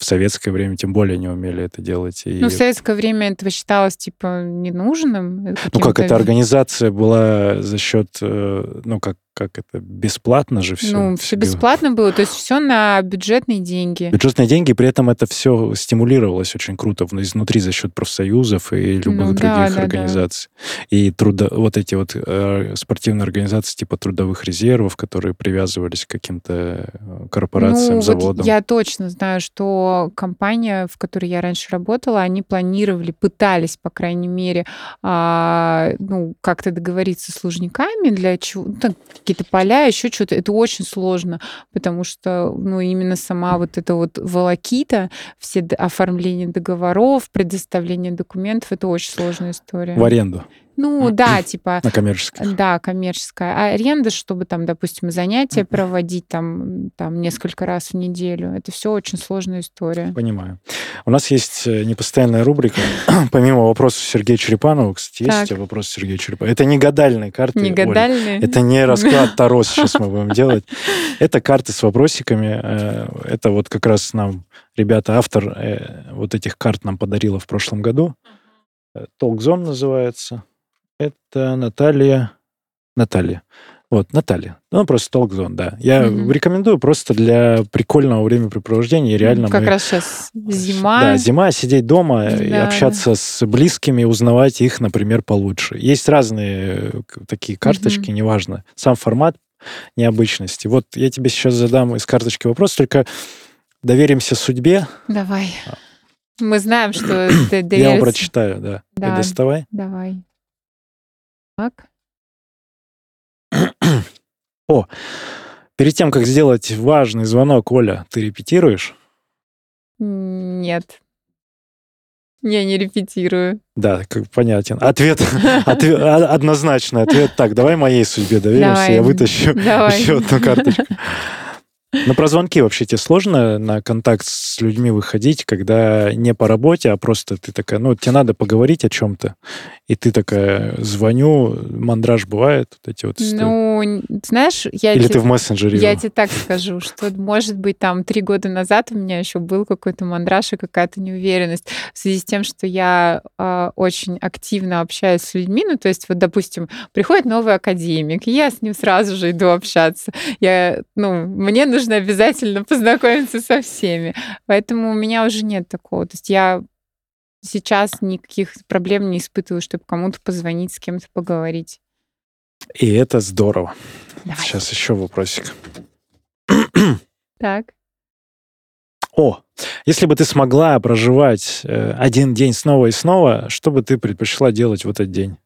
в советское время тем более не умели это делать. И, Ну, в советское время этого считалось, типа, ненужным. ну, как эта организация была за счет, э, ну, как, как это, бесплатно же все. Ну, все бесплатно было, то есть все на бюджетные деньги. Бюджетные деньги, при этом это все стимулировалось очень круто изнутри за счет профсоюзов и любых Ну, других да, да, да. организаций. И трудо, вот эти вот э, спортивные организации типа трудовых резервов, которые привязывались к каким-то э, корпорациям, ну, вот заводам. я точно знаю, что компания, в которой я раньше работала, они планировали, пытались, по крайней мере, а, ну, как-то договориться с лужниками для чего, ну, так, какие-то поля, еще что-то. Это очень сложно, потому что, ну, именно сама вот эта вот волокита, все оформление договоров, предоставление документов, это очень сложная история. В аренду. Ну да, типа... На коммерческая. Да, коммерческая. А аренда, чтобы там, допустим, занятия проводить там, там несколько раз в неделю, это все очень сложная история. Понимаю. У нас есть э, непостоянная рубрика, [CLEARS THROAT] помимо вопросов Сергея Черепанова, кстати, есть так. вопрос Сергея Черепанова. Это не гадальные карты, Не гадальные? Оля. Это не [LAUGHS] расклад Таро сейчас мы будем делать. Это карты с вопросиками. Э, это вот как раз нам ребята, автор э, вот этих карт нам подарила в прошлом году. Толкзон называется. Это Наталья. Наталья. Вот, Наталья. Ну, просто Толкзон, да. Я угу. рекомендую просто для прикольного времяпрепровождения. Реально как мы... раз сейчас зима. Да, зима, сидеть дома да, и общаться с близкими, узнавать их, например, получше. Есть разные такие карточки, угу. неважно. Сам формат необычности. Вот я тебе сейчас задам из карточки вопрос, только доверимся судьбе. Давай. А. Мы знаем, что [CLEARS THROAT] ты. Я его прочитаю, да. да. доставай. Давай. Так. О, перед тем, как сделать важный звонок, Оля, ты репетируешь? Нет. Я не репетирую. Да, как понятен. Ответ, [LAUGHS] ответ однозначный ответ. Так, давай моей судьбе доверимся, давай. я вытащу давай. еще одну карточку. Но про звонки вообще тебе сложно на контакт с людьми выходить, когда не по работе, а просто ты такая, ну, тебе надо поговорить о чем-то, и ты такая, звоню, мандраж бывает, вот эти вот истории. Ну, знаешь, я Или тебе, ты в мессенджере? Я тебе так скажу, что, может быть, там три года назад у меня еще был какой-то мандраж и какая-то неуверенность в связи с тем, что я э, очень активно общаюсь с людьми, ну, то есть, вот, допустим, приходит новый академик, и я с ним сразу же иду общаться. Я, ну, мне нужно обязательно познакомиться со всеми. Поэтому у меня уже нет такого. То есть я сейчас никаких проблем не испытываю, чтобы кому-то позвонить, с кем-то поговорить. И это здорово. Давай. Сейчас еще вопросик. Так. О, если бы ты смогла проживать э, один день снова и снова, что бы ты предпочла делать в этот день?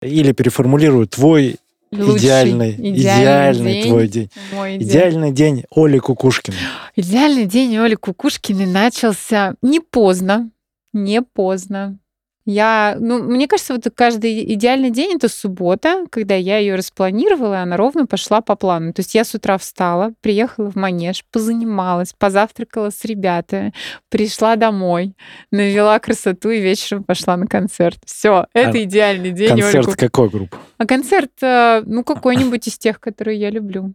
Или переформулирую твой Лучший, идеальный, идеальный, идеальный день, твой день. Мой идеальный день Оли Кукушкиной. Идеальный день Оли Кукушкиной начался не поздно, не поздно. Я, ну, мне кажется, вот каждый идеальный день это суббота, когда я ее распланировала, и она ровно пошла по плану. То есть я с утра встала, приехала в манеж, позанималась, позавтракала с ребятами, пришла домой, навела красоту и вечером пошла на концерт. Все, это а идеальный день. Концерт Ольгу. какой группы? А концерт, э, ну, какой-нибудь из тех, которые я люблю.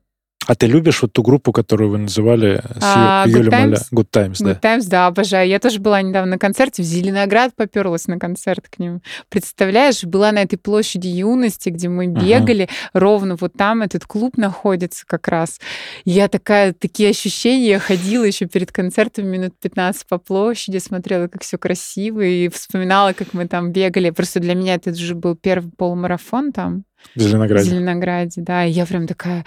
А ты любишь вот ту группу, которую вы называли с а, Юлей Маля? Good Times, да? Good Times, да, обожаю. Я тоже была недавно на концерте, в Зеленоград поперлась на концерт к ним. Представляешь, была на этой площади юности, где мы бегали, ага. ровно вот там этот клуб находится как раз. Я такая, такие ощущения, я ходила еще перед концертом минут 15 по площади, смотрела, как все красиво, и вспоминала, как мы там бегали. Просто для меня это уже был первый полумарафон там. В Зеленограде. В Зеленограде, да. И я прям такая,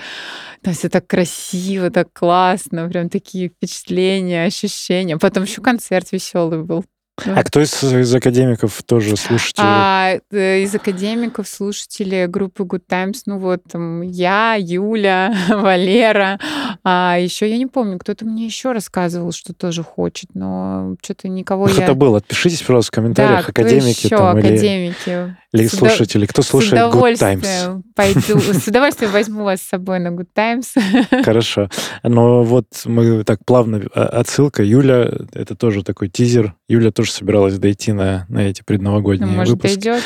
там все так красиво, так классно, прям такие впечатления, ощущения. Потом еще концерт веселый был. А кто из, из академиков тоже слушатели? А, э, из академиков слушатели группы Good Times, ну вот там я, Юля, [LAUGHS] Валера, а еще я не помню, кто-то мне еще рассказывал, что тоже хочет, но что-то никого Кто-то я... был, отпишитесь, пожалуйста, в комментариях, да, академики кто еще там академики? или, или слушатели, кто слушает Good Times? Пойду, [LAUGHS] с удовольствием возьму вас с собой на Good Times. [LAUGHS] Хорошо. Но вот мы так плавно, а, отсылка, Юля, это тоже такой тизер, Юля тоже собиралась дойти на, на эти предновогодние ну, может, выпуски. Дойдет?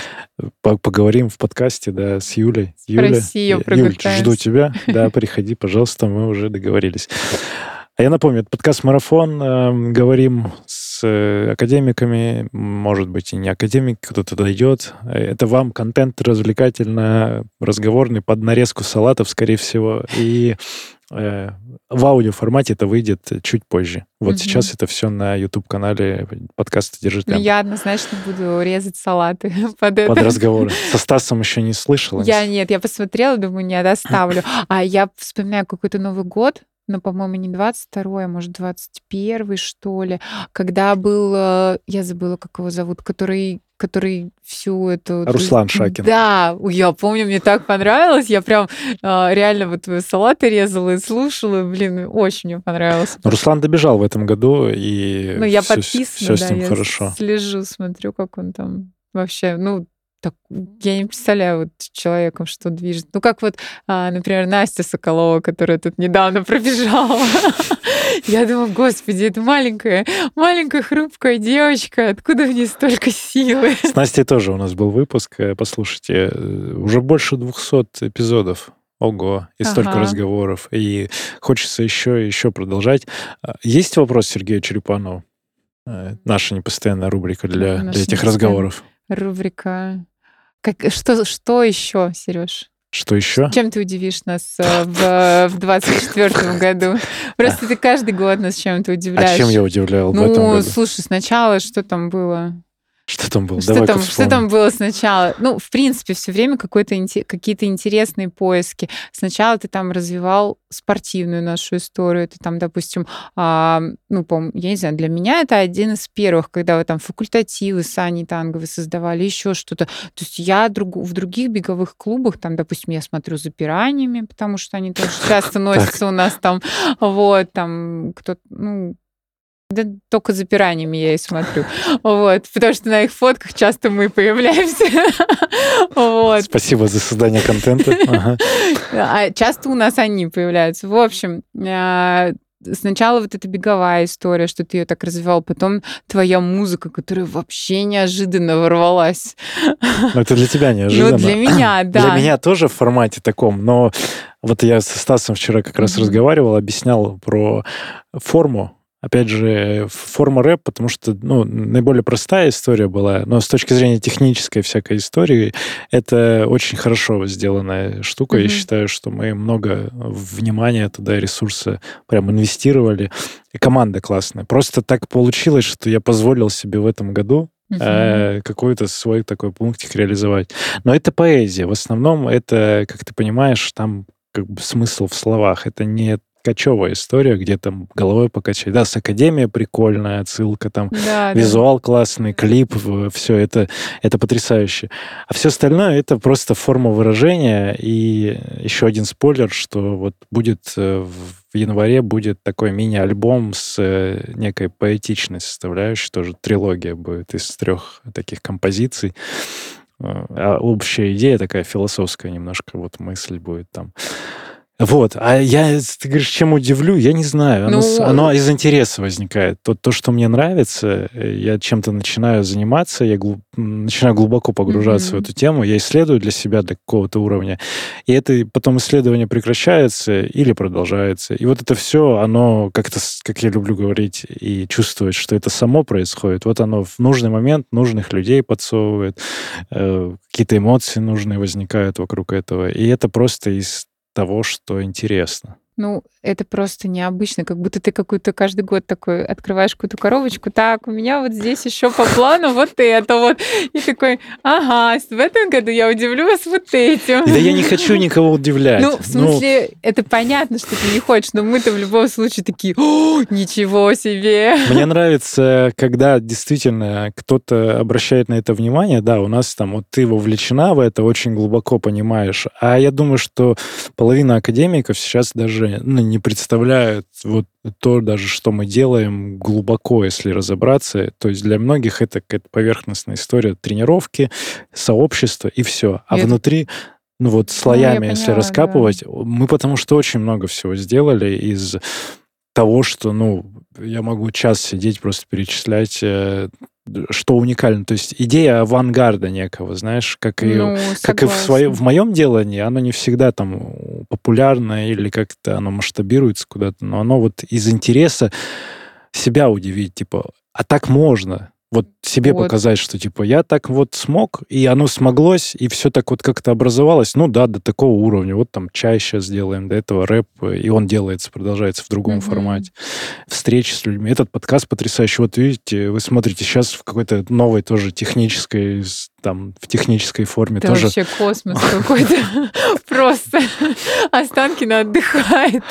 Поговорим в подкасте, да, с Юлей. Спроси Юля, ее про Юль, жду тебя. [LAUGHS] Да, приходи, пожалуйста, мы уже договорились. А я напомню, это подкаст-марафон. Э, говорим с э, академиками, может быть, и не академик, кто-то дойдет. Это вам контент развлекательно разговорный под нарезку салатов, скорее всего. И э, в аудиоформате это выйдет чуть позже. Вот угу. сейчас это все на YouTube-канале подкаста «Держи темп». Я однозначно буду резать салаты [LAUGHS] под это. Под разговоры. Со Стасом еще не слышала? Я нет, я посмотрела, думаю, не доставлю. А я вспоминаю какой-то Новый год, ну, по-моему, не 22 а может, 21 что ли, когда был, э, я забыла, как его зовут, который который всю эту... Руслан Шакин. Да, я помню, мне так понравилось. Я прям а, реально вот салаты резала и слушала. Блин, очень мне понравилось. Но Руслан добежал в этом году, и Ну, я все, подписана, все с ним я хорошо. слежу, смотрю, как он там вообще, ну, так, я не представляю вот человеком, что движет. Ну, как вот, а, например, Настя Соколова, которая тут недавно пробежала. [LAUGHS] Я думаю, господи, это маленькая, маленькая хрупкая девочка, откуда в ней столько силы? [LAUGHS] С Настей тоже у нас был выпуск. э, Послушайте, э, уже больше 200 эпизодов. Ого, и столько Ага. разговоров. И хочется еще и еще продолжать. А, Есть вопрос Сергею Черепанову? Э, Наша непостоянная рубрика для, Наша для этих разговоров. Рубрика. Как, что, что еще, Сереж? Что еще? Чем ты удивишь нас э, в, в 24 [LAUGHS] году? Просто ты каждый год нас чем-то А удивляешь. чем я удивлял в этом Ну, году? слушай, сначала что там было? Что там было? Что Давай-ка там, что там было сначала? Ну, в принципе, все время какие-то интересные поиски. Сначала ты там развивал спортивную нашу историю. Ты там, допустим, а, ну, пом- я не знаю, для меня это один из первых, когда вы там факультативы сани танговые создавали, еще что-то. То есть я другу- в других беговых клубах, там, допустим, я смотрю за пираниями, потому что они тоже часто [LAUGHS] носятся у нас там, вот, там, кто ну, да только за пираниями я и смотрю. Вот, потому что на их фотках часто мы появляемся. [LAUGHS] Вот. Спасибо за создание контента. [LAUGHS] Ага. А часто у нас они появляются. В общем, а, сначала вот эта беговая история, что ты ее так развивал, потом твоя музыка, которая вообще неожиданно ворвалась. Ну, это для тебя неожиданно. Ну, для меня, [CLEARS THROAT] да. Для меня тоже в формате таком, но вот я со Стасом вчера как раз разговаривал, объяснял про форму. Опять же, форма рэп, потому что, ну, наиболее простая история была, но с точки зрения технической всякой истории, это очень хорошо сделанная штука. Я Мгм. считаю, что мы много внимания туда и ресурса прям инвестировали. И команда классная. Просто так получилось, что я позволил себе в этом году э, какой-то свой такой пунктик реализовать. Но это поэзия. В основном это, как ты понимаешь, там как бы смысл в словах. Это не кочевая история, где там головой покачать. Да, с Академия прикольная, отсылка там, Да, да. визуал классный, клип, все это, это потрясающе. А все остальное это просто форма выражения. И еще один спойлер, что вот будет э, в январе будет такой мини-альбом с э, некой поэтичной составляющей, тоже трилогия будет из трех таких композиций. Э, А общая идея такая философская немножко, вот мысль будет там. Вот, а я, ты говоришь, чем удивлю, я не знаю. Оно, Ну, оно из интереса возникает. То, то, что мне нравится, э, я чем-то начинаю заниматься, я глу- м, начинаю глубоко погружаться Мгм. в эту тему, я исследую для себя до какого-то уровня, и это потом исследование прекращается или продолжается. И вот это все, оно как-то, как я люблю говорить и чувствовать, что это само происходит. Вот оно в нужный момент нужных людей подсовывает, э, какие-то эмоции нужные возникают вокруг этого. И это просто из того, что интересно. Ну, это просто необычно, как будто ты какую-то каждый год такой открываешь какую-то коробочку, так, у меня вот здесь еще по плану вот это вот. И такой, ага, в этом году я удивлю вас вот этим. Да я не хочу никого удивлять. Ну, в смысле, это понятно, что ты не хочешь, но мы-то в любом случае такие, «О, ничего себе! Мне нравится, когда действительно кто-то обращает на это внимание. Да, у нас там, вот ты вовлечена в это, очень глубоко понимаешь. А я думаю, что половина академиков сейчас даже ну, не представляют вот то даже, что мы делаем глубоко, если разобраться. То есть для многих это какая-то поверхностная история тренировки, сообщества и все. А И внутри ну вот слоями, если поняла, да. раскапывать, мы потому что очень много всего сделали из того, что, ну, я могу час сидеть, просто перечислять, э, что уникально. То есть идея авангарда некого, знаешь, как и, Ну, как и в, свое, в моем делании, оно не всегда там популярно или как-то оно масштабируется куда-то, но оно вот из интереса себя удивить, типа, а так можно. Вот себе Вот. показать, что типа я так вот смог, и оно смоглось, и все так вот как-то образовалось. Ну да, до такого уровня. Вот там чай сейчас делаем, до этого рэп, и он делается, продолжается в другом Мгм. формате. Встречи с людьми. Этот подкаст потрясающий. Вот видите, вы смотрите сейчас в какой-то новой тоже технической там в технической форме Это тоже. вообще космос какой-то. [LAUGHS] Просто Останкино отдыхает.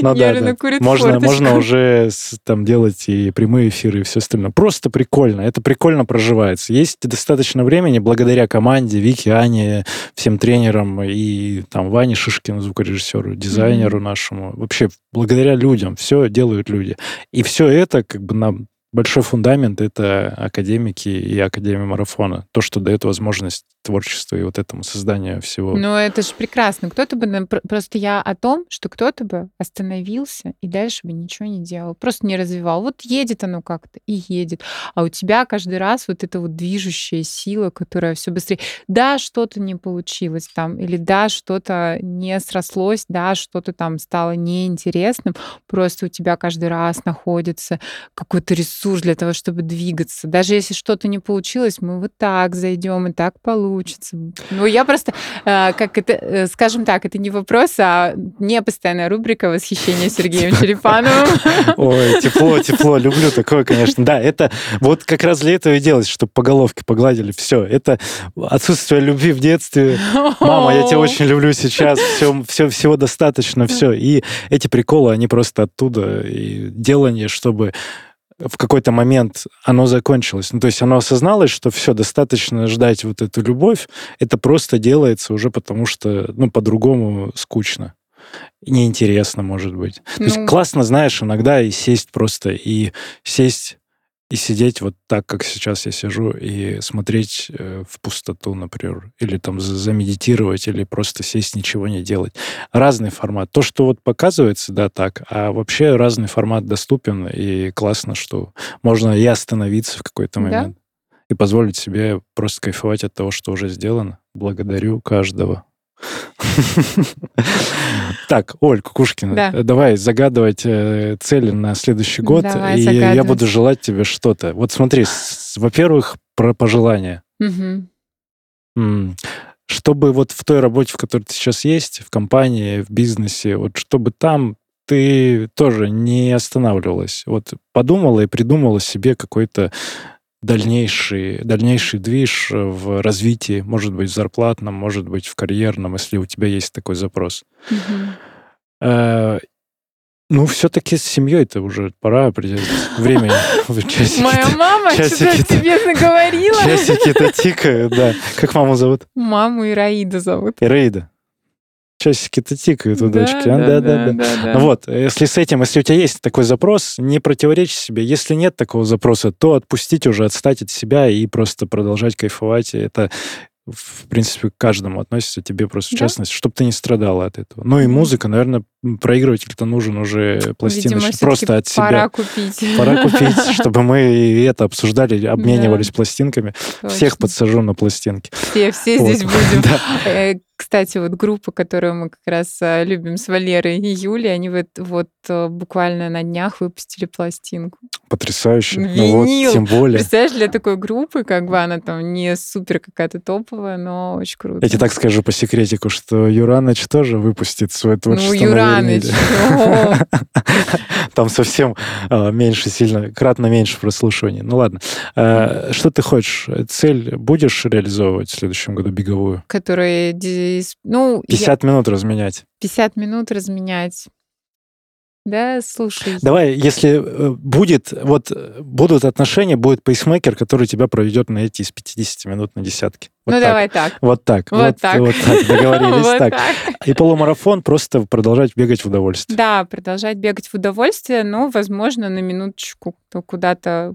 Ну да, да. курит Можно, форточку. можно уже там делать и прямые эфиры, и все остальное. Просто прикольно. Это прикольно проживается. Есть достаточно времени благодаря команде, Вике, Ане, всем тренерам и там Ване Шишкину, звукорежиссеру, дизайнеру нашему. Вообще, благодаря людям. Все делают люди. И все это как бы нам большой фундамент это академики и Академия марафона. То, что дает возможность творчеству и вот этому созданию всего. Ну, это же прекрасно. Кто-то бы... Просто я о том, что кто-то бы остановился и дальше бы ничего не делал. Просто не развивал. Вот едет оно как-то и едет. А у тебя каждый раз вот эта вот движущая сила, которая все быстрее. Да, что-то не получилось там, или да, что-то не срослось, да, что-то там стало неинтересным. Просто у тебя каждый раз находится какой-то ресурс для того, чтобы двигаться. Даже если что-то не получилось, мы вот так зайдем, и так получится. Ну, я просто, э, как это, э, скажем так, это не вопрос, а не постоянная рубрика восхищения Сергеем [LAUGHS] Черепановым. [LAUGHS] Ой, тепло, тепло, люблю такое, конечно. Да, это вот как раз для этого и делать, чтобы по головке погладили. Все, это отсутствие любви в детстве. Мама, я тебя очень люблю сейчас, все, все, всего достаточно, все. И эти приколы, они просто оттуда. И делание, чтобы в какой-то момент оно закончилось. Ну, то есть оно осозналось, что все, достаточно ждать вот эту любовь. Это просто делается уже потому, что, ну, по-другому скучно. Неинтересно, может быть. То есть Ну. классно, знаешь, иногда и сесть просто, и сесть и сидеть вот так, как сейчас я сижу, и смотреть э, в пустоту, например, или там за- замедитировать, или просто сесть, ничего не делать. Разный формат. То, что вот показывается, да, так, а вообще разный формат доступен, и классно, что можно и остановиться в какой-то Да. момент, и позволить себе просто кайфовать от того, что уже сделано. Благодарю каждого. [LAUGHS] Так, Оль Кукушкина, Да. давай загадывать э, цели на следующий год, Давай и я буду желать тебе что-то. Вот смотри, во-первых, про пожелания. Чтобы вот в той работе, в которой ты сейчас есть, в компании, в бизнесе, вот чтобы там ты тоже не останавливалась. Вот подумала и придумала себе какой-то дальнейший, дальнейший движ в развитии, может быть, в зарплатном, может быть, в карьерном, если у тебя есть такой запрос. Э, Ну, все-таки с семьей-то уже пора определить время. [LAUGHS] Моя мама что-то часики-то- тебе наговорила. Часики-то тикают, да. Как маму зовут? Маму Ираида зовут. Ираида. Часики-то тикают у дочки. а? Да, да, да. да. Вот, если с этим, если у тебя есть такой запрос, не противоречь себе. Если нет такого запроса, то отпустить уже, отстать от себя и просто продолжать кайфовать. Это, в принципе, к каждому относится, тебе просто в Да. частности, чтобы ты не страдала от этого. Ну и музыка, наверное, проигрыватель-то нужен уже Видимо, пластиночный. всё-таки Просто от себя. Пора купить. Пора купить, [LAUGHS] чтобы мы и это обсуждали, обменивались пластинками. Всех Точно. подсажу на пластинки. Все, все Вот. здесь будем. [LAUGHS] Да. Э, Кстати, вот группа, которую мы как раз э, любим с Валерой и Юлей, они вот, вот э, буквально на днях выпустили пластинку. Потрясающе. Ну Винил. вот, тем более. Представляешь, для такой группы, как бы она там не супер какая-то топовая, но очень круто. Я тебе так скажу по секретику, что Юраныч тоже выпустит свое Ну, творчество на [LAUGHS] Там совсем а, меньше, сильно, кратно меньше прослушиваний. Ну ладно. А, Что ты хочешь? Цель будешь реализовывать в следующем году беговую? Которые, ну, я- 50 минут разменять. 50 минут разменять. Да, слушай. Давай, если э, будет, вот э, будут отношения, будет пейсмейкер, который тебя проведет на эти из 50 минут на десятки. Вот ну, так. давай так. Вот так. Вот так. Вот так. Договорились [LAUGHS] Вот так. И полумарафон просто продолжать бегать в удовольствие. Да, продолжать бегать в удовольствие, но, возможно, на минуточку то куда-то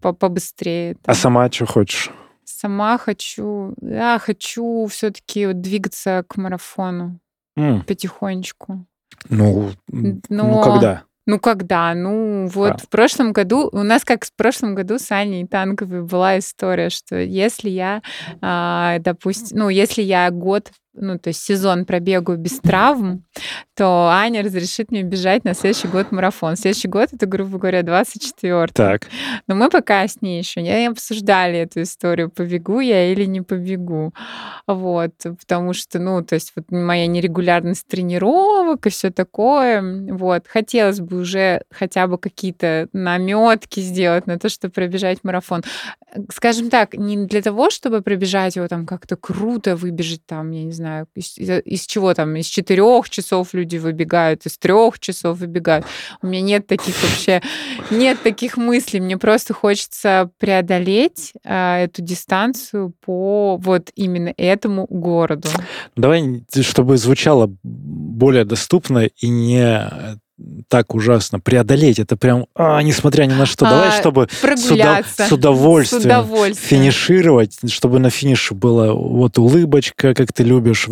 по- побыстрее. А там. сама что хочешь? Сама хочу, да, хочу все-таки двигаться к марафону М, потихонечку. Ну, ну Но- когда? Ну, когда? Ну, вот А. в прошлом году, у нас как в прошлом году с Аней Танковой была история, что если я, а, допустим, ну, если я год ну, то есть сезон пробегу без травм, то Аня разрешит мне бежать на следующий год марафон. Следующий год это, грубо говоря, 24 Так. Но мы пока с ней еще не обсуждали эту историю, побегу я или не побегу. Вот, потому что, ну, то есть вот моя нерегулярность тренировок и все такое. Вот, хотелось бы уже хотя бы какие-то наметки сделать на то, чтобы пробежать марафон. Скажем так, не для того, чтобы пробежать его там как-то круто, выбежать там, я не знаю, из, из чего там, из четырех часов люди выбегают, из трех часов выбегают. У меня нет таких вообще, нет таких мыслей. Мне просто хочется преодолеть а, эту дистанцию по вот именно этому городу. Давай, чтобы звучало более доступно и не так ужасно преодолеть. Это прям, а, несмотря ни на что. А, Давай, чтобы с, удов... с, удовольствием с удовольствием финишировать, чтобы на финише была вот улыбочка, как ты любишь.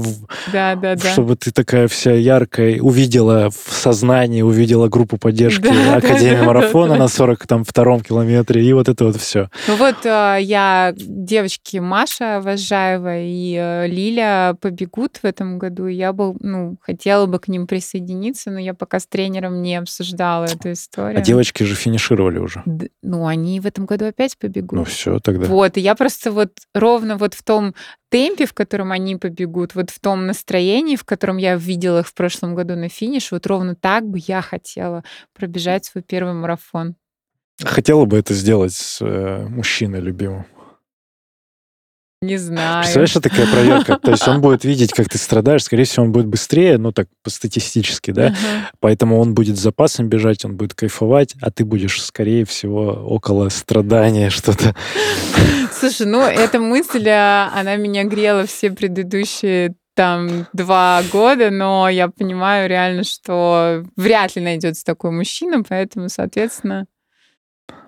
Да, да, да. Чтобы ты такая вся яркая, увидела в сознании, увидела группу поддержки да, Академии да, марафона да, на 42-м километре, и вот это вот все. Ну вот а, я, девочки Маша Важаева и э, Лиля побегут в этом году, я бы, ну, хотела бы к ним присоединиться, но я пока с тренером тренером не обсуждала эту историю. А девочки же финишировали уже. Д- ну, они в этом году опять побегут. Ну, все тогда. Вот, и я просто вот ровно вот в том темпе, в котором они побегут, вот в том настроении, в котором я видела их в прошлом году на финиш, вот ровно так бы я хотела пробежать свой первый марафон. Хотела бы это сделать с э, мужчиной любимым. Не знаю. Представляешь, что такая проверка? То есть он будет видеть, как ты страдаешь, скорее всего, он будет быстрее, ну так, по-статистически, да? Поэтому он будет с запасом бежать, он будет кайфовать, а ты будешь, скорее всего, около страдания [LAUGHS] что-то. Слушай, ну эта мысль, а, она меня грела все предыдущие там два года, но я понимаю реально, что вряд ли найдется такой мужчина, поэтому, соответственно...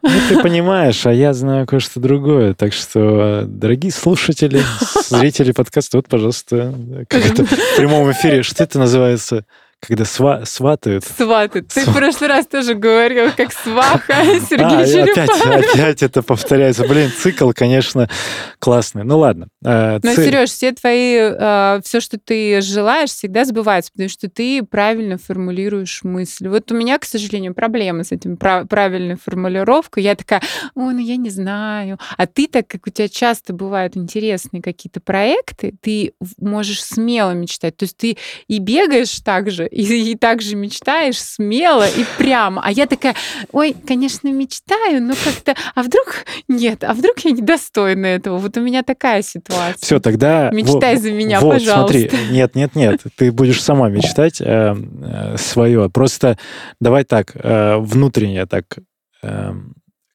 Ну, ты понимаешь, а я знаю кое-что другое. Так что, дорогие слушатели, [LAUGHS] зрители подкаста, вот, пожалуйста, как это в прямом эфире, что это называется? Когда сва сватают. Сватают. Ты в прошлый раз тоже говорил, как сваха [LAUGHS] Сергей а, опять, опять это повторяется. Блин, цикл, конечно, классный. Ну ладно. Э, Но, ци... Сереж, все твои, э, все, что ты желаешь, всегда сбывается, потому что ты правильно формулируешь мысль. Вот у меня, к сожалению, проблема с этим прав правильной формулировкой. Я такая, ой, ну я не знаю. А ты, так как у тебя часто бывают интересные какие-то проекты, ты можешь смело мечтать. То есть ты и бегаешь так же, и, и также мечтаешь смело и прямо. А я такая, ой, конечно, мечтаю, но как-то, а вдруг нет, а вдруг я недостойна этого? Вот у меня такая ситуация. Все, тогда... Мечтай вот, за меня, вот, пожалуйста. смотри, нет, нет, нет, ты будешь сама мечтать э, э, свое. Просто давай так, э, внутренне так... Э,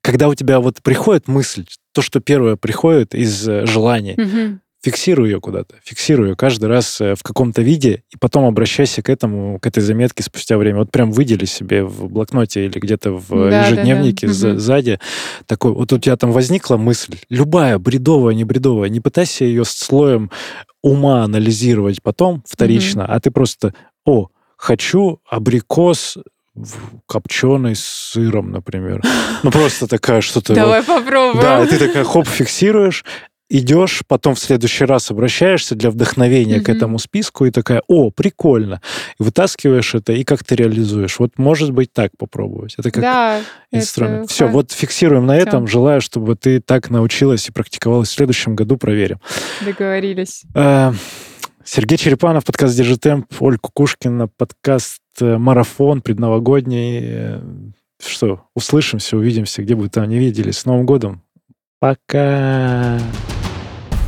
когда у тебя вот приходит мысль, то, что первое приходит из э, желания, угу фиксируй ее куда-то, фиксируй ее каждый раз э, в каком-то виде, и потом обращайся к этому, к этой заметке спустя время. Вот прям выдели себе в блокноте или где-то в да, ежедневнике да, да. Угу. сзади такой, вот у тебя там возникла мысль, любая, бредовая, не бредовая, не пытайся ее слоем ума анализировать потом вторично, угу. а ты просто, о, хочу абрикос копченый с сыром, например. Ну, просто такая что-то... Давай попробуем. Да, ты такая хоп, фиксируешь, идешь, потом в следующий раз обращаешься для вдохновения mm-hmm. к этому списку и такая, о, прикольно, и вытаскиваешь это и как ты реализуешь. Вот может быть так попробовать. Это как да, инструмент. Это Все, вот фиксируем на Все. этом. Желаю, чтобы ты так научилась и практиковалась в следующем году. Проверим. Договорились. Э, Сергей Черепанов, подкаст «Держи темп», Оль Кукушкина, подкаст э, «Марафон» предновогодний. Э, что, услышимся, увидимся, где бы там не виделись. С Новым годом! Пока!